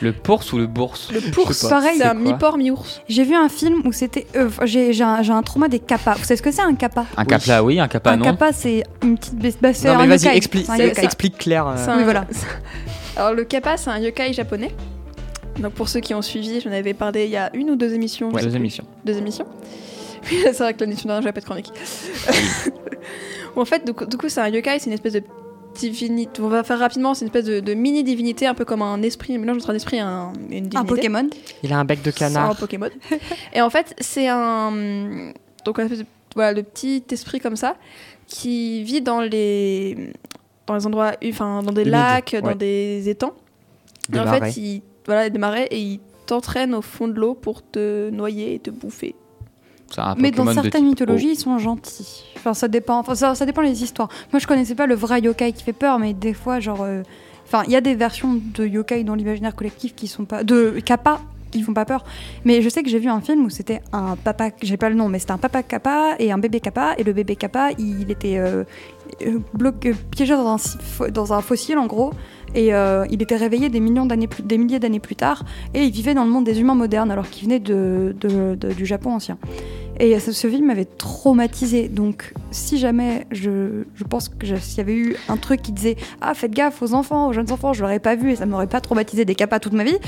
Le bourse ou le bourse Le bourse. Pareil. c'est un mi-porc, mi-ours. J'ai vu un film où c'était. euh, j'ai j'ai un, j'ai un trauma des kappas. Vous savez ce que c'est un kappa Un capla, oui, un Un non. kappa, c'est une petite. Bah, Non, un mais vas-y, yokai. explique, C'est un c'est- yokai. explique Claire. euh, C'est Oui, un- voilà. Alors le kappa, c'est un yokai japonais. Donc pour ceux qui ont suivi, j'en avais parlé il y a une ou deux émissions. Ouais, deux plus. émissions. Deux émissions. Oui, c'est vrai que l'année dernière, j'avais pas de chronique. En fait, du coup, du coup, c'est un yokai, c'est une espèce de divinité. On va faire rapidement, c'est une espèce de, de mini divinité, un peu comme un esprit, un mélange entre un esprit et un, une divinité. Un Pokémon. Il a un bec de C'est un canard. Pokémon. et en fait, c'est un donc un espèce de, voilà, le petit esprit comme ça qui vit dans les dans les endroits, enfin dans des lacs, dans des étangs. Des et en marais. fait, il voilà des marais et il t'entraîne au fond de l'eau pour te noyer et te bouffer. Un Mais dans Pokémon certaines mythologies, ils sont gentils. Enfin, ça dépend. Enfin, ça, ça dépend les histoires. Moi, je connaissais pas le vrai yokai qui fait peur, mais des fois, genre, euh, enfin, il y a des versions de yokai dans l'imaginaire collectif qui sont pas de kappa qui font pas peur. Mais je sais que j'ai vu un film où c'était un papa, j'ai pas le nom, mais c'était un papa kappa et un bébé kappa, et le bébé kappa, il était euh, euh, bloqué, piégé dans un, dans un fossile en gros. Et euh, il était réveillé des, millions d'années des milliers d'années plus tard, et il vivait dans le monde des humains modernes alors qu'il venait du Japon ancien. Et ce, ce film m'avait traumatisé. Donc, si jamais je, pense que y avait eu un truc qui disait Ah, faites gaffe aux enfants, aux jeunes enfants, je l'aurais pas vu et ça m'aurait pas traumatisé des capas toute ma vie.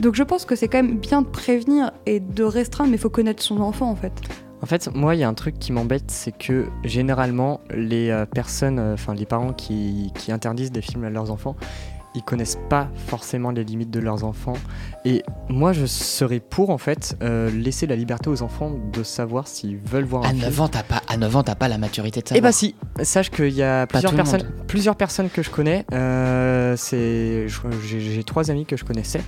Donc, je pense que c'est quand même bien de prévenir et de restreindre, mais il faut connaître son enfant en fait. En fait, moi, il y a un truc qui m'embête, c'est que généralement, les euh, personnes, euh, enfin les parents qui, qui interdisent des films à leurs enfants, ils connaissent pas forcément les limites de leurs enfants. Et moi, je serais pour, en fait, euh, laisser la liberté aux enfants de savoir s'ils veulent voir un À film. 9 ans, t'as pas, à 9 ans, t'as pas la maturité de Eh savoir. bah si, sache qu'il y a plusieurs personnes, plusieurs personnes que je connais. euh, c'est, j'ai, trois amis que je connaissais,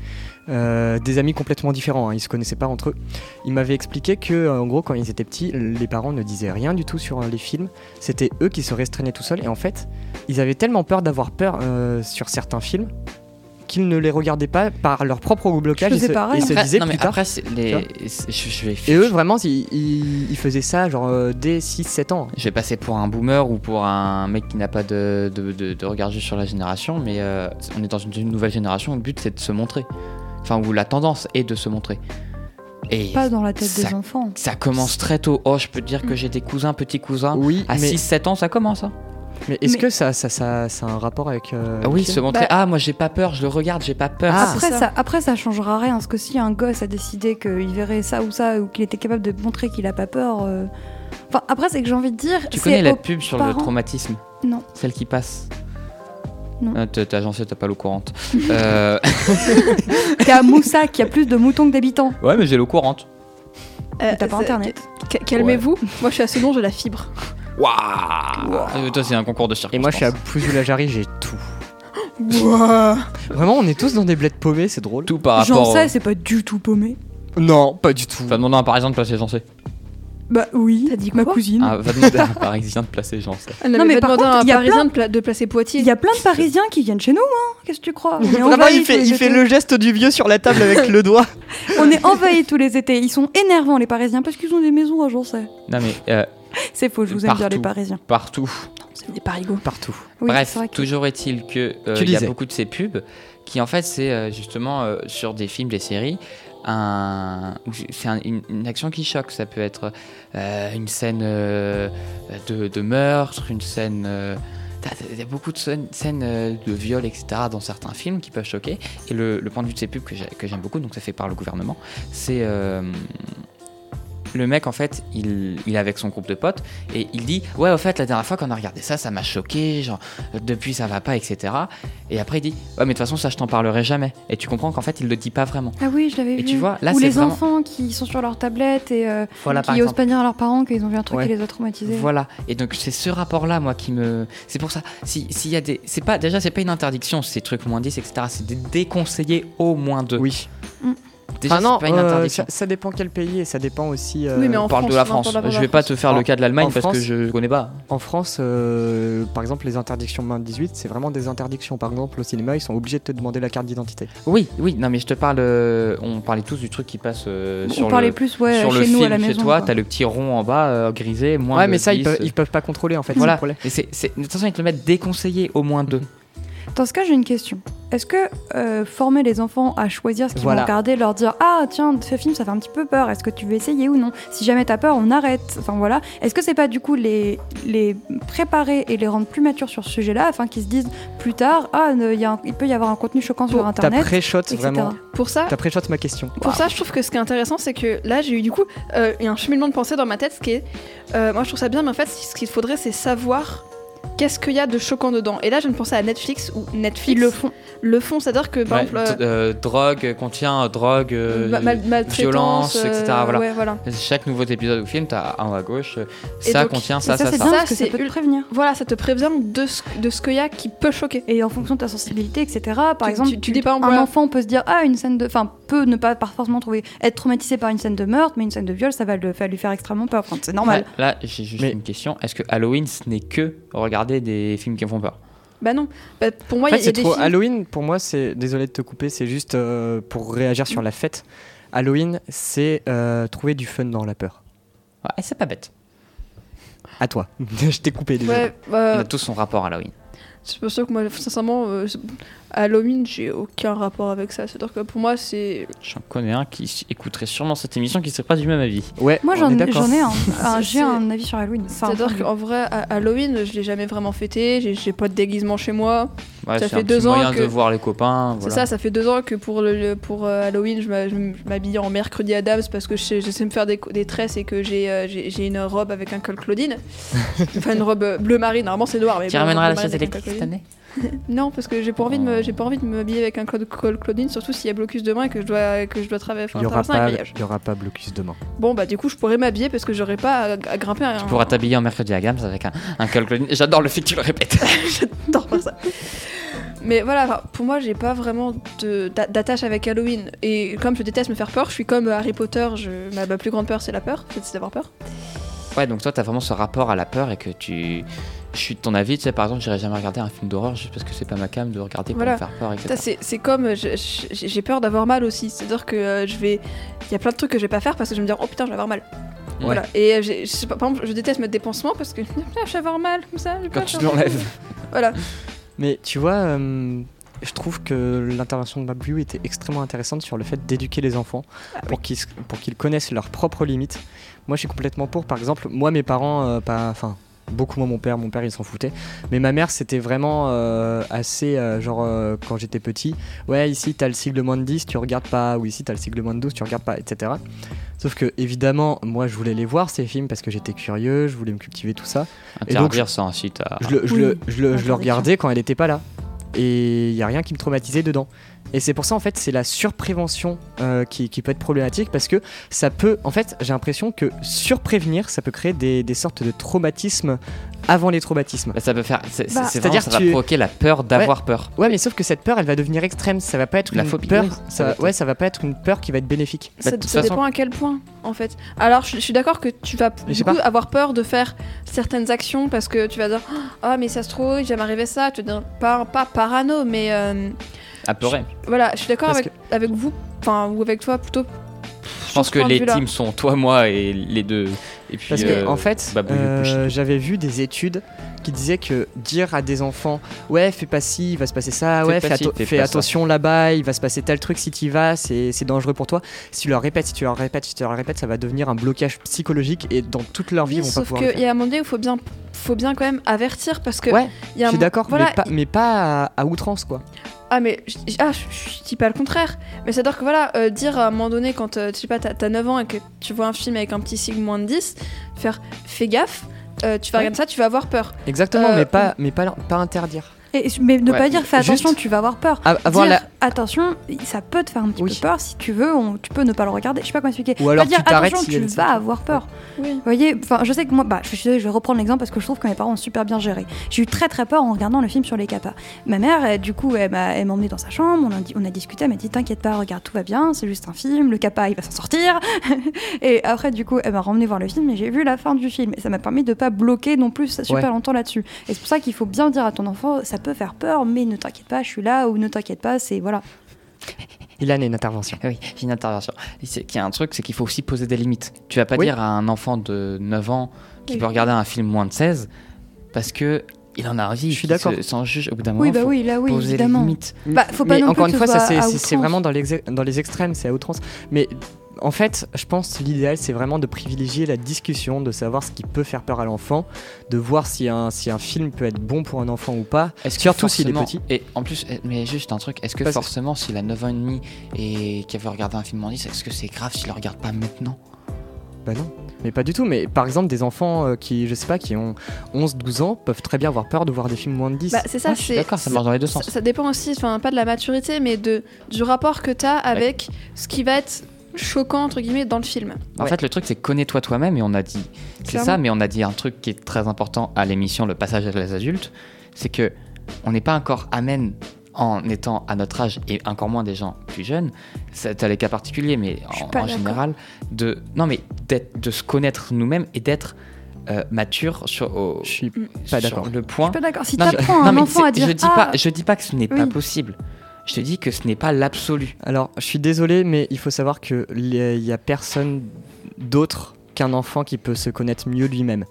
euh, des amis complètement différents. hein, ils se connaissaient pas entre eux. Ils m'avaient expliqué que, en gros, quand ils étaient petits, les parents ne disaient rien du tout sur les films. C'était eux qui se restreignaient tout seuls. Et en fait, ils avaient tellement peur d'avoir peur sur certains films qu'ils ne les regardaient pas par leur propre blocage. Faisais se, pareil. ils se Après- disaient non, mais plus tard. après, les... je, je vais, Et eux, vraiment, ils, ils- ils faisaient ça genre euh, dès 6-7 ans. je vais passer pour un boomer ou pour un mec qui n'a pas de, de, de- de regard juste sur la génération, mais euh, on est dans une, une nouvelle génération où le but c'est de se montrer. Enfin, où la tendance est de se montrer. Et Pas dans la tête ça, des enfants. ça commence très tôt. Oh, je peux te dire que j'ai des cousins, petits cousins. Oui, À mais, 6-7 ans, ça commence. Hein. Mais est-ce Mais- que ça, ça, ça, ça a un rapport avec. euh, Ah oui, se montrer. Bah- Ah, moi j'ai pas peur, je le regarde, j'ai pas peur. Ah, après, c'est ça. après, ça changera rien. Parce que si un gosse a décidé qu'il verrait ça ou ça, ou qu'il était capable de montrer qu'il a pas peur. euh, Enfin, après, c'est que j'ai envie de dire. tu connais la pub sur le traumatisme? Non. Celle qui passe? Non. Ah, t'es agencé, t'as pas l'eau courante. Euh, T'es à Moussac, il y a plus de moutons que d'habitants. Ouais, mais j'ai l'eau courante. Euh, T'as pas c'est- internet. ca- Calmez-vous. Moi, je suis à Senon, j'ai la fibre. Waouh Toi, c'est un concours de circonstances. Et moi, je suis à Pouzoulajari, j'ai tout. Vraiment, on est tous dans des bleds paumés, c'est drôle. tout par J'en rapport. sais, au- c'est pas du tout paumé. Non, pas du tout. Va demander à un parisien de placer Jeancé. Bah oui, T'as dit ma quoi cousine. Ah, va demander à un parisien de placer Jeancé. Elle Non, n'avait mais pas par à contre, un il y a Parisien de, pla- de placer Poitiers. Il y a plein de Parisiens qui viennent chez nous, hein. Qu'est-ce que tu crois? Vraiment, envahis il fait, il fait le geste du vieux sur la table avec le doigt. On est envahis tous les étés. Ils sont énervants, les Parisiens, parce qu'ils ont des maisons, j'en sais. Non, mais euh, C'est faux, je vous aime bien, les Partout. Parisiens. partout. C'est des parigots. Partout. Oui, Bref, que- toujours est-il que euh, Tu il y a beaucoup de ces pubs qui en fait c'est euh, justement euh, sur des films, des séries, un, c'est un- une, une action qui choque. Ça peut être euh, une scène euh, de, de meurtre, une scène, euh, Il y a beaucoup de scènes, scènes, de viol, etc. dans certains films qui peuvent choquer. Et le, le point de vue de ces pubs que j'ai- que j'aime beaucoup, donc ça fait par le gouvernement, c'est. euh, le mec, en fait, il, il est avec son groupe de potes et il dit Ouais, au fait, la dernière fois qu'on a regardé ça, ça m'a choqué, genre, depuis ça va pas, etc. Et après, il dit Ouais, mais de toute façon, ça, je t'en parlerai jamais. Et tu comprends qu'en fait, il le dit pas vraiment. Ah oui, je l'avais Et vu. tu vois, là, Ou c'est les vraiment- enfants qui sont sur leur tablette et euh, Voilà, qui osent pas dire à leurs parents qu'ils ont vu un truc Ouais. qui les a traumatisés. Voilà. Et donc c'est ce rapport-là, moi, qui me. C'est pour ça. Si s'il y a des, c'est pas déjà c'est pas une interdiction ces trucs moins 10, etc. C'est de déconseiller au moins deux. Oui. Déjà Enfin, non, c'est pas une euh, ça, ça dépend quel pays et ça dépend aussi. euh, Oui, mais en On parle France, de la France. la Je vais pas te faire En- le cas de l'Allemagne parce que France- je connais pas. En France, euh, par exemple, les interdictions moins de 18, c'est vraiment des interdictions. Par exemple, au cinéma, ils sont obligés de te demander la carte d'identité. Oui, oui. Non, mais je te parle. euh, on parlait tous du truc qui passe euh, On sur parlait le. plus ouais, sur chez le nous film à la chez maison. toi, quoi. t'as le petit rond en bas euh, grisé, moins ouais, de mais ça, ils 10, peuvent, ils peuvent pas contrôler en fait. Voilà. c'est le problème. Et c'est, c'est- de toute façon, ils te le mettent déconseillé au moins deux. Dans ce cas, j'ai une question. Est-ce que euh, former les enfants à choisir ce qu'ils Voilà. vont regarder, leur dire Ah, tiens, ce film, ça fait un petit peu peur, est-ce que tu veux essayer ou non? Si jamais t'as peur, on arrête. Enfin voilà. Est-ce que c'est pas du coup les, les préparer et les rendre plus matures sur ce sujet-là afin qu'ils se disent plus tard Ah, ne- il y a un- il peut y avoir un contenu choquant sur T'as internet pré-shot etc. vraiment. Pour ça, T'as pré-shot ma question. Pour ça, je trouve que ce qui est intéressant, c'est que là, j'ai eu du coup euh, il y a un cheminement de pensée dans ma tête, ce qui est, euh, moi, je trouve ça bien, mais en fait, ce qu'il faudrait, c'est savoir qu'est-ce qu'il y a de choquant dedans. Et là, je ne pensais à Netflix ou Netflix Ils le font. le font, c'est-à-dire que par Ouais, exemple, euh, euh, drogue contient euh, drogue, euh, ma- violence, etc. Voilà. ouais, voilà. Chaque nouveau épisode ou film, t'as en haut à gauche, Et ça donc- contient Et ça, ça, c'est ça. Ça, ça c'est peut te prévenir. Voilà, ça te prévient de ce, de ce qu'il y a qui peut choquer. Et en fonction de ta sensibilité, etc. Par Tu- exemple, tu- tu dis, par exemple, un voilà. enfant peut se dire ah une scène de, enfin peut ne pas par forcément trouver être traumatisé par une scène de meurtre, mais une scène de viol, ça va le lui faire extrêmement peur. Enfin, c'est normal. Ouais, là, j'ai juste Mais- une question. Est-ce que Halloween, ce n'est que regarder des films qui me font peur Bah non. Bah, pour moi, En il y fait, a c'est des trop. films. Halloween, pour moi, c'est. Désolé de te couper, c'est juste euh, pour réagir sur la fête. Halloween, c'est euh, trouver du fun dans la peur. Ouais, c'est pas bête. À toi. Je t'ai coupé déjà. Ouais, On a tous son rapport à Halloween. C'est pour ça que moi, sincèrement, euh, Halloween, j'ai aucun rapport avec ça. C'est-à-dire que pour moi, c'est. J'en connais un qui écouterait sûrement cette émission qui serait pas du même avis. Ouais, Moi on j'en ai un, j'ai un avis sur Halloween. Enfin, C'est-à-dire enfin, qu'en vrai, Halloween, je l'ai jamais vraiment fêté. J'ai- pas de déguisement chez moi. Ouais, Ça fait un deux petit ans moyen que- de voir les copains. C'est ça, ça fait deux ans que pour, le, pour euh, Halloween, je m'habille en mercredi Adams parce que je sais, je sais me faire des, des tresses et que j'ai euh, une robe avec un col Claudine. enfin, une robe bleu marine. Normalement, c'est noir. Mais Tu bon, ramèneras la chaise électrique col cette Claudine. année Non, parce que j'ai pas envie de me, j'ai pas envie de m'habiller avec un col, Claudine, surtout s'il y a blocus demain et que je dois, que je dois travailler, Il y aura pas, il y aura pas blocus demain. Bon, bah du coup, je pourrais m'habiller parce que j'aurais pas à, à grimper un. Tu pourras t'habiller en mercredi à Gams avec un, un col Claudine. J'adore le fait que tu le répètes. J'adore faire ça. Mais voilà, pour moi, j'ai pas vraiment d'attache avec Halloween. Et comme je déteste me faire peur, je suis comme Harry Potter. Je, ma, ma plus grande peur, c'est la peur, c'est d'avoir peur. ouais, donc toi, t'as vraiment ce rapport à la peur et que tu. Je suis de ton avis, tu sais, par exemple, j'irai jamais regarder un film d'horreur juste parce que c'est pas ma cam de regarder pour Voilà. me faire peur, etc. Ça, c'est comme je- je- j'ai peur d'avoir mal aussi. C'est-à-dire que euh, je vais. Il y a plein de trucs que je vais pas faire parce que je vais me dire, oh putain, je vais avoir mal. Ouais. Voilà. Et euh, je sais pas, par exemple, je déteste mettre des pansements parce que je vais avoir mal comme ça. Quand pas tu l'enlèves. Voilà. Mais tu vois, euh, je trouve que l'intervention de Mablu était extrêmement intéressante sur le fait d'éduquer les enfants Ah pour qu'ils pour qu'ils connaissent leurs propres limites. Moi, je suis complètement pour. Par exemple, moi, mes parents, euh, pas, enfin, beaucoup moins mon père. Mon père, il s'en foutait. Mais ma mère, c'était vraiment euh, assez, euh, genre, euh, quand j'étais petit, ouais, ici, t'as le sigle moins de 10, tu regardes pas. Ou ici, t'as le sigle moins de 12, tu regardes pas, etc. Sauf que, évidemment, moi, je voulais les voir ces films parce que j'étais curieux, je voulais me cultiver tout ça. Interdire ça ensuite à. Je le, je Oui, le- je le- je le regardais quand elle était pas là. Et il y a rien qui me traumatisait dedans. Et c'est pour ça en fait c'est la surprévention euh, qui, qui peut être problématique parce que ça peut en fait j'ai l'impression que surprévenir ça peut créer des, des sortes de traumatismes avant les traumatismes. Bah, ça peut faire. C'est Bah, c'est c'est-à-dire ça va provoquer la peur d'avoir peur. Ouais mais sauf que cette peur elle va devenir extrême, ça va pas être La une phobie, peur, oui, ça, ça va ouais ça va pas être une peur qui va être bénéfique. Bah, Ça, façon- dépend à quel point, en fait. Alors, je, je suis d'accord que tu vas du coup, avoir peur de faire certaines actions parce que tu vas dire Ah, mais ça se trouve, il va m'arriver ça. Tu vas dire pas, pas parano, mais euh, Apeuré. voilà, je suis d'accord avec, avec vous, enfin, ou avec toi plutôt. Je pense que les teams sont toi, moi et les deux. Et puis. Parce que euh, en fait euh, j'avais vu des études qui disait que dire à des enfants ouais fais pas ci, il va se passer ça, Fais ouais pas fais, pas attention là-bas, il va se passer tel truc si tu y vas, c'est c'est dangereux pour toi. Si tu leur répètes, si tu leur répètes, si tu leur répètes, ça va devenir un blocage psychologique et dans toute leur vie ils Oui, vont pas sauf pouvoir. le qu'il y a un moment donné où il faut bien, faut bien quand même avertir parce que. Ouais, il y a je un suis d'accord, Voilà, mais pas, mais pas à, à outrance quoi. Ah mais je, ah, je, je dis pas le contraire, mais c'est-à-dire que voilà, euh, dire à un moment donné quand euh, tu sais pas t'as t'as 9 ans et que tu vois un film avec un petit signe moins de 10, faire fais gaffe, euh, tu vas Ouais. regarder ça, tu vas avoir peur. Exactement, Euh, mais pas, mais pas, pas interdire. Et, mais ne Ouais, pas dire fais juste- attention, tu vas avoir peur. A- avoir dire la- attention, ça peut te faire un petit Oui. peu peur. Si tu veux, on- tu peux ne pas le regarder. Je sais pas comment expliquer. Ou alors pas dire tu t'arrêtes attention, tu vas avoir peur. Oui. Vous voyez, enfin, je sais que moi, bah, je vais reprendre l'exemple parce que je trouve que mes parents ont super bien géré. J'ai eu très très peur en regardant le film sur les capas. Ma mère, elle, du coup, elle m'a elle m'a emmenée dans sa chambre, on a, dit- on a discuté, elle m'a dit T'inquiète pas, regarde, tout va bien, c'est juste un film, le capa il va s'en sortir. et après, du coup, elle m'a ramené voir le film et j'ai vu la fin du film. Et ça m'a permis de pas bloquer non plus super Ouais. longtemps là-dessus. Et c'est pour ça qu'il faut bien dire à ton enfant Ça peut faire peur, mais ne t'inquiète pas, je suis là, ou ne t'inquiète pas, c'est voilà. Il a une intervention. Oui, une intervention. Qu'il y a un truc, c'est qu'il faut aussi poser des limites. Tu vas pas Oui. dire à un enfant de 9 ans qui Oui. peut regarder un film moins de 16 parce que il en a envie. Je suis d'accord. Sans juge, au bout d'un moment, Oui, bah faut oui, là oui, poser évidemment. les limites. Bah, faut pas mais non plus encore que une fois, c'est- vraiment dans les, dans les extrêmes, c'est à outrance. Mais en fait, je pense l'idéal, c'est vraiment de privilégier la discussion, de savoir ce qui peut faire peur à l'enfant, de voir si un, si un film peut être bon pour un enfant ou pas. Est-ce que Surtout s'il est petit. Et en plus, eh, mais juste un truc, est-ce que Parce- forcément, s'il a 9 ans et demi et qu'il veut regarder un film en 10, est-ce que c'est grave s'il le regarde pas maintenant? Bah non, mais pas du tout. Mais par exemple, des enfants euh, qui, je sais pas, qui ont 11-12 ans peuvent très bien avoir peur de voir des films moins de 10. Bah, c'est ça, suis c'est d'accord, ça marche dans les deux sens. ça dépend aussi, enfin pas de la maturité, mais de du rapport que t'as avec ce qui va être choquant entre guillemets dans le film. En Ouais. fait, le truc, c'est connais-toi toi-même et on a dit. C'est ça, mais on a dit un truc qui est très important à l'émission Le passage à les adultes c'est que on n'est pas encore amène en étant à notre âge et encore moins des gens plus jeunes. C'est les cas particuliers, mais Je en, général, de, non, mais d'être- de se connaître nous-mêmes et d'être euh, mature sur, au- Je suis sur pas d'accord. le Je point. suis pas d'accord. Si t'apprends non, un enfant à dire je dis ah, pas, je dis pas que ce n'est pas possible. Je te dis que ce n'est pas l'absolu. Alors, je suis désolé, mais il faut savoir que il y a personne d'autre qu'un enfant qui peut se connaître mieux lui-même.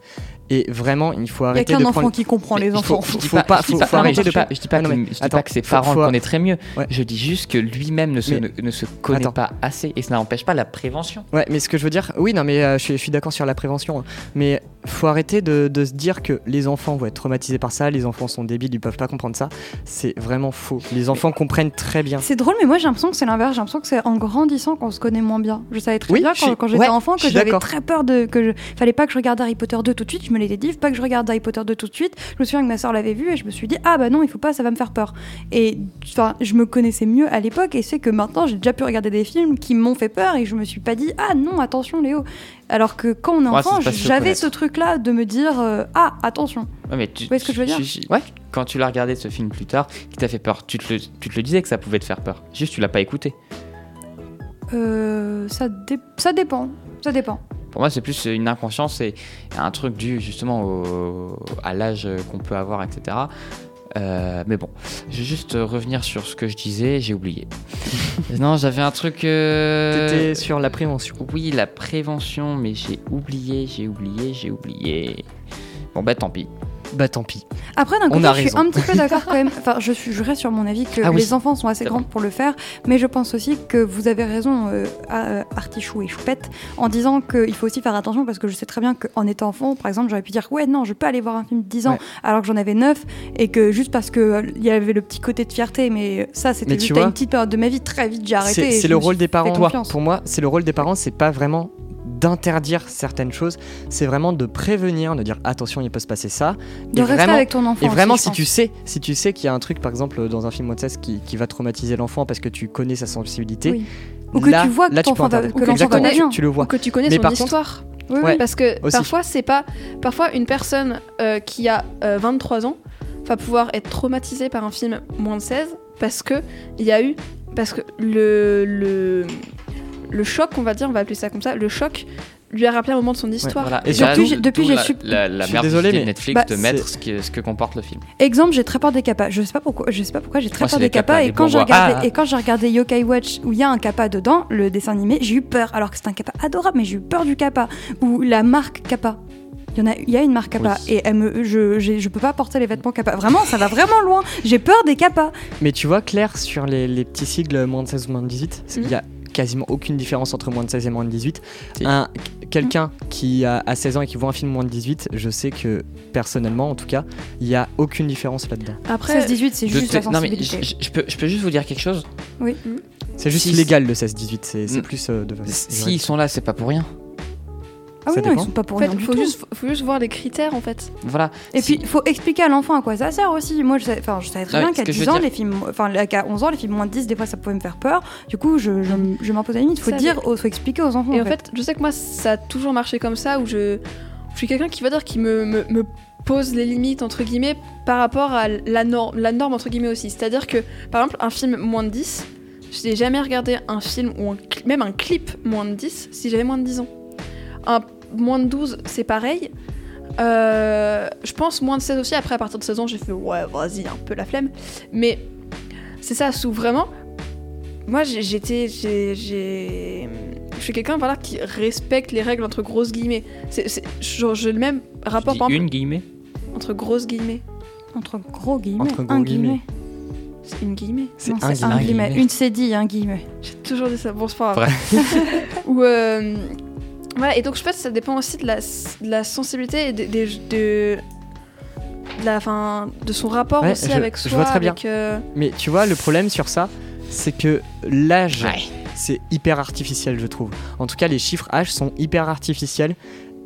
Et vraiment, il faut il y a arrêter qu'un de enfant prendre. qui comprend Mais les enfants. je dis faut pas- faut- pas- faut mais arrêter de- pas, je dis pas, Non, que, mais je dis pas que ses parents faut- le connaîtraient mieux. Ouais. Je dis juste que lui-même ne se, Mais- ne, ne se connaît Attends. pas assez et ça n'empêche pas la prévention. Ouais, mais ce que je veux dire, oui, non, mais euh, je suis, d'accord sur la prévention. hein. Mais faut arrêter de, de se dire que les enfants vont être traumatisés par ça, les enfants sont débiles, ils peuvent pas comprendre ça. C'est vraiment faux. Les enfants comprennent très bien. C'est drôle, mais moi j'ai l'impression que c'est l'inverse. J'ai l'impression que c'est en grandissant qu'on se connaît moins bien. Je savais très Oui, bien quand, j'étais enfant que j'avais très peur de. que je... Fallait pas que je regarde Harry Potter 2 tout de suite. Je me l'étais dit, faut pas que je regarde Harry Potter 2 tout de suite. Je me souviens que ma soeur l'avait vu et je me suis dit, ah bah non, il faut pas, ça va me faire peur. Et enfin, je me connaissais mieux à l'époque et c'est que maintenant j'ai déjà pu regarder des films qui m'ont fait peur et je me suis pas dit, ah non, attention Léo. Alors que quand on est enfant, j'avais ce truc-là de me dire, euh, ah attention. Ouais, mais tu, voyez ce que je veux dire? tu- tu- Ouais. Quand tu l'as regardé ce film plus tard, qui t'a fait peur, tu te, le, tu te le disais que ça pouvait te faire peur. Juste tu l'as pas écouté. Euh, ça, dé- ça dépend. Ça dépend. Pour moi, c'est plus une inconscience et un truc dû justement au- à l'âge qu'on peut avoir, etc. Euh, mais bon, je vais juste revenir sur ce que je disais, j'ai oublié. non, j'avais un truc. euh, T'étais sur la prévention. Oui, la prévention, mais j'ai oublié, j'ai oublié, j'ai oublié. Bon, bah tant pis. Bah tant pis. Après, d'un côté, je suis un petit peu d'accord quand même. Enfin, je, suis, je reste sur mon avis que Ah oui. les enfants sont assez grands pour le faire, mais je pense aussi que vous avez raison, euh, à- euh, Artichou et Choupette, en disant qu'il faut aussi faire attention parce que je sais très bien qu'en étant enfant, par exemple, j'aurais pu dire ouais, non, je peux aller voir un film de 10 ans Ouais. alors que j'en avais 9 et que juste parce qu'il y avait le petit côté de fierté, mais ça, c'était juste à une petite période de ma vie, très vite, j'ai arrêté. C'est le rôle des parents. Pour moi, c'est le rôle des parents, c'est pas vraiment d'interdire certaines choses, c'est vraiment de prévenir, de dire attention, il peut se passer ça. De et rester vraiment, avec ton enfant. et vraiment, aussi, si tu sais, si tu sais qu'il y a un truc, par exemple, dans un film moins de 16 qui, qui va traumatiser l'enfant parce que tu connais sa sensibilité, Oui. Ou que là- tu vois que va- que l'enfant va bien. tu, tu le Ou vois. que tu connais Mais son par histoire. Oui, Ouais. Parce que Aussi. parfois, c'est pas. Parfois, une personne euh, qui a euh, 23 ans va pouvoir être traumatisée par un film moins de 16 parce que il y a eu. Parce que le, le, le choc, on va dire, on va appeler ça comme ça, le choc lui a rappelé un moment de son histoire. Voilà. Et surtout, depuis, j'ai su- la, la Je suis merde désolé, de mais- Netflix Bah, de mettre ce que, ce que comporte le film. Exemple, j'ai très peur des kappas. Je sais pas pourquoi. Je sais pas pourquoi j'ai très Moi, peur des kappas. Et quand j'ai regardé Ah. et quand j'ai regardé Yokai Watch où il y a un kappa dedans, le dessin animé, j'ai eu peur. Alors que c'est un kappa adorable, mais j'ai eu peur du kappa ou la marque kappa. Il y, en a, il y a une marque Kappa Oui. et elle me, je, je peux pas porter les vêtements Kappa. Vraiment, ça va vraiment loin. J'ai peur des Kappa. Mais tu vois, Claire, sur les, les petits sigles moins de 16 ou moins de 18, c'est- il y a quasiment aucune différence entre moins de 16 et moins de 18. Si. Un, quelqu'un qui a, a 16 ans et qui voit un film moins de 18, je sais que personnellement, en tout cas, il y a aucune différence là-dedans. Après, 16-18, c'est juste sais- la non mais sensibilité. je, peux, je peux juste vous dire quelque chose. C'est juste Si- illégal le 16-18, c'est c'est Mm. plus euh, de. S'ils sont là, c'est pas pour rien. Ah oui, non, ils sont pas pour en fait, rien du faut tout. juste, faut juste voir les critères en fait. Voilà. Et Si- puis, il faut expliquer à l'enfant à quoi ça sert aussi. Moi, je je savais très Ouais, bien qu'à que je 10 veux ans, dire- les films, enfin, qu'à 11 ans, les films moins de 10, des fois, ça pouvait me faire peur. Du coup, je, je, je m'impose la limite. Il faut Ça, dire, faut expliquer aux enfants. Et en fait, je sais que moi, ça a toujours marché comme ça, où je, je suis quelqu'un qui va dire qui me, me, me pose les limites entre guillemets par rapport à la norme, la norme entre guillemets aussi. C'est-à-dire que, par exemple, un film moins de 10, je n'ai jamais regardé un film ou un même un clip moins de 10 si j'avais moins de 10 ans. Un moins de 12, c'est pareil. Euh, je pense moins de 16 aussi. Après, à partir de 16 ans, j'ai fait ouais, vas-y, un peu la flemme. Mais c'est ça, sous vraiment. Moi, j'étais. j'ai- j'ai- Je suis quelqu'un voilà, qui respecte les règles entre grosses guillemets. C'est- J'ai le même rapport par exemple, une guillemets. entre grosses guillemets. Entre gros guillemets. Entre gros un guillemets. guillemets. C'est une guillemet. C'est un c'est un guillemet. guillemet. guillemet. Une c'est dit, un guillemet. J'ai toujours dit ça. Bon, c'est pas grave. Ou. euh, Et donc je pense que ça dépend aussi de la, de la sensibilité et de, des- de, de la, fin, de son rapport Ouais, aussi je- avec je soi. vois très bien. avec, euh, Mais tu vois, le problème sur ça, c'est que l'âge, Ouais. c'est hyper artificiel, je trouve. En tout cas, les chiffres âge sont hyper artificiels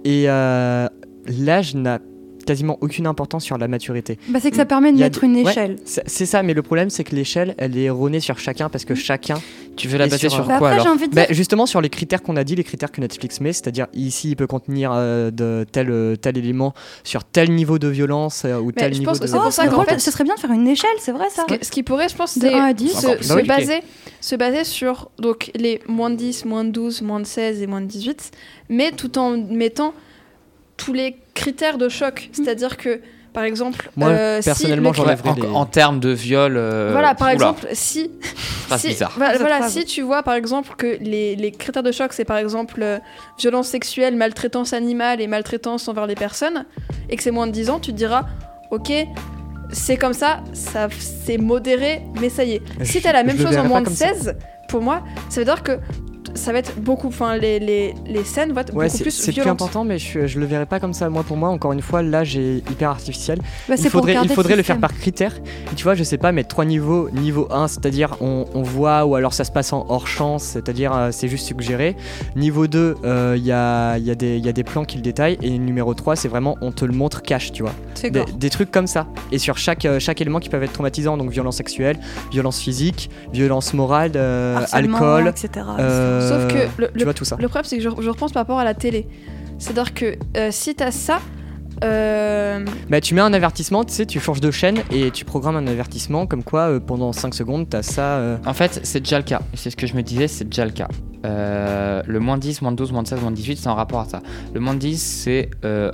et euh, l'âge n'a quasiment aucune importance sur la maturité. Bah, c'est que ça permet de mettre une échelle. C'est c'est ça, mais le problème, c'est que l'échelle, elle est erronée sur chacun parce que chacun. Tu veux la baser sur- sur, Bah, quoi après, j'ai alors envie de Bah, dire. justement, sur les critères qu'on a dit, les critères que Netflix met, c'est-à-dire ici, il peut contenir euh, de tel, euh, tel élément sur tel niveau de violence euh, ou Mais tel je niveau pense de. que c'est pour Oh, ça qu'en fait- ce serait bien de faire une échelle, c'est vrai ça Ce, que- ce qui pourrait, je pense, De c'est 1 à 10. se, compliqué. baser, se baser sur donc, les moins de 10, moins de 12, moins de 16 et moins de 18, mais tout en mettant tous les critères de choc. C'est-à-dire que, par exemple, Moi, euh, si personnellement, le- j'enlèverais en, des- en termes de viol. euh, voilà, par oula, exemple, si, si, bizarre. voilà, si tu vois par exemple que les, les critères de choc, c'est par exemple euh, violence sexuelle, maltraitance animale et maltraitance envers les personnes, et que c'est moins de 10 ans, tu te diras, ok, c'est comme ça, ça c'est modéré, mais ça y est. Si Je- t'as la même chose en moins de comme ça. 16, pour moi, ça veut dire que ça va être beaucoup, enfin les, les, les scènes vont être Ouais, beaucoup c'est plus c'est plus violentes. important, mais je, je le verrais pas comme ça. Moi, pour moi, encore une fois, l'âge est hyper artificiel. Bah, il faudrait, il garder faudrait le faire par critère. Et tu vois, je sais pas, mettre trois niveaux. Niveau 1, c'est-à-dire on, on voit, ou alors ça se passe en hors champ, c'est-à-dire euh, c'est juste suggéré. Niveau 2, euh, il y, a, y, a y a des plans qui le détaillent. Et numéro 3, c'est vraiment on te le montre cash, tu vois. C'est Des, des trucs comme ça. Et sur chaque, euh, chaque élément qui peuvent être traumatisants, donc violence sexuelle, violence physique, violence morale, alcool. etc. euh, Sauf que le, tu le- vois tout ça. le problème, c'est que je, je repense par rapport à la télé. C'est-à-dire que euh, si t'as ça, euh, Bah, tu mets un avertissement, tu sais, tu changes de chaîne et tu programmes un avertissement comme quoi euh, pendant 5 secondes, t'as ça. euh, En fait, c'est déjà le cas. C'est ce que je me disais, c'est déjà le cas. Euh, le moins de 10, moins de 12, moins de 16, moins de 18, c'est en rapport à ça. Le moins de 10, c'est euh,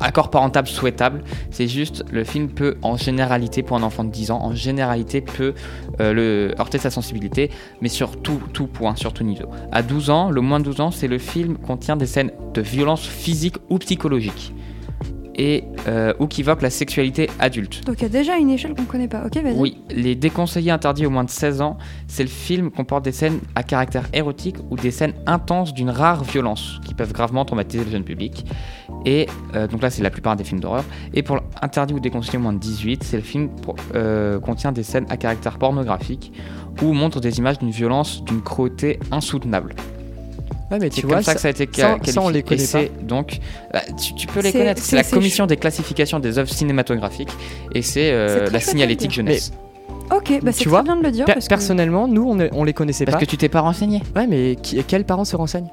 accord parental souhaitable. C'est juste, le film peut, en généralité, pour un enfant de 10 ans, en généralité, peut euh, le, heurter sa sensibilité, mais sur tout, tout point, sur tout niveau. À 12 ans, le moins de 12 ans, c'est le film contient des scènes de violence physique ou psychologique. Et, euh, ou qui évoque la sexualité adulte. Donc il y a déjà une échelle qu'on connaît pas. Ok, vas-y. Oui, les déconseillés interdits aux moins de 16 ans, c'est le film comporte des scènes à caractère érotique ou des scènes intenses d'une rare violence qui peuvent gravement traumatiser le jeune public. Et euh, donc là, c'est la plupart des films d'horreur. Et pour interdit ou déconseillé aux moins de 18, c'est le film euh, contient des scènes à caractère pornographique ou montre des images d'une violence, d'une cruauté insoutenable. Ouais, mais C'est tu comme vois, ça que ça a été ça- qualifié. ça, on les connaît donc, bah, tu, tu peux les connaître. c'est- la commission des classifications des œuvres cinématographiques et c'est euh, la signalétique jeunesse. Ok, bah Tu c'est vois, très bien de le dire. per- parce que- personnellement, nous, on, les connaissait Parce pas. que tu t'es pas renseigné. Ouais, mais qui, quels parents se renseignent?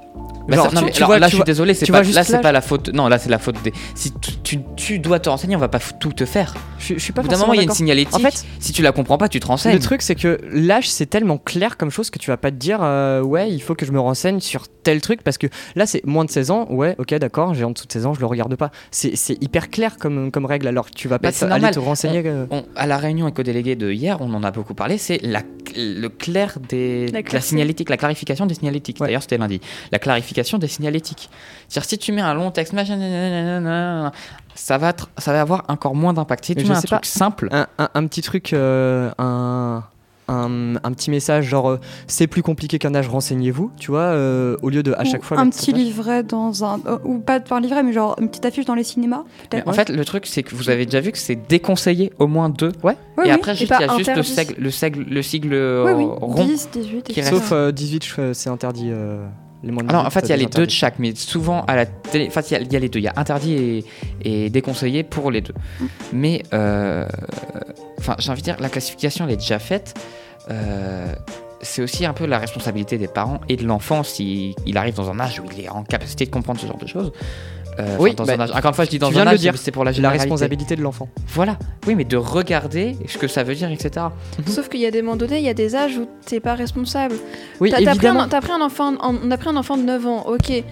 Bah, Genre, ça- non, tu- mais tu alors vois- là, tu je suis vois- désolé, c'est tu pas, vois juste là, c'est l'âge. pas la faute. Non, là, c'est la faute des. Si tu, tu, tu dois te renseigner, on va pas f- tout te faire. Je, je suis pas Au bout d'un forcément moment, il y a une d'accord. signalétique. En fait, si tu la comprends pas, tu te renseignes. Le truc, c'est que l'âge, c'est tellement clair comme chose que tu vas pas te dire, euh, ouais, il faut que je me renseigne sur tel truc, parce que là, c'est moins de 16 ans, ouais, ok, d'accord, j'ai en dessous de 16 ans, je le regarde pas. C'est c'est hyper clair comme, comme règle, alors que tu vas pas Bah, c'est aller normal. te renseigner. euh, On- à la réunion éco-déléguée de hier, on en a beaucoup parlé, c'est la, le clair des, La la, clarté. signalétique, la clarification des signalétiques. Ouais. D'ailleurs, c'était lundi. La clarification des signalétiques. C'est-à-dire, si tu mets un long texte, machin, nanana, ça va, être- ça va avoir encore moins d'impact. Si tu mets un truc pas. simple, un, un- un petit truc, euh, un, un, un petit message genre euh, c'est plus compliqué qu'un âge, renseignez-vous, tu vois, euh, au lieu de à Ou chaque fois. un petit livret dans un. euh, ou pas un livret, mais genre une petite affiche dans les cinémas, Mais en fait, le truc, c'est que vous avez déjà vu que c'est déconseillé au moins deux. Ouais. Oui, et oui. après, il y a juste le sigle, le sigle, le sigle Oui, oui. rond. 10, 18, qui etc. reste. Sauf euh, 18, je- c'est interdit. Alors, en 18, fait, il y a les deux de chaque, mais souvent à la télé, enfin, il y a- il y, a les deux. Il y a interdit et, et déconseillé pour les deux. Mais, euh, enfin, j'ai envie de dire, la classification, elle est déjà faite. Euh, c'est aussi un peu la responsabilité des parents et de l'enfant s'il il arrive dans un âge où il est en capacité de comprendre ce genre de choses. Euh, Oui, dans bah, un âge- encore une fois, je dis dans tu viens un de le âge, dire. c'est pour la responsabilité de l'enfant. Voilà. Oui, mais de regarder ce que ça veut dire, etc. Sauf qu'il y a des moments donnés, il y a des âges où t'es pas responsable. Oui, T'as- t'as pris, évidemment. un, t'as pris un enfant, en- on a pris un enfant de 9 ans, ok.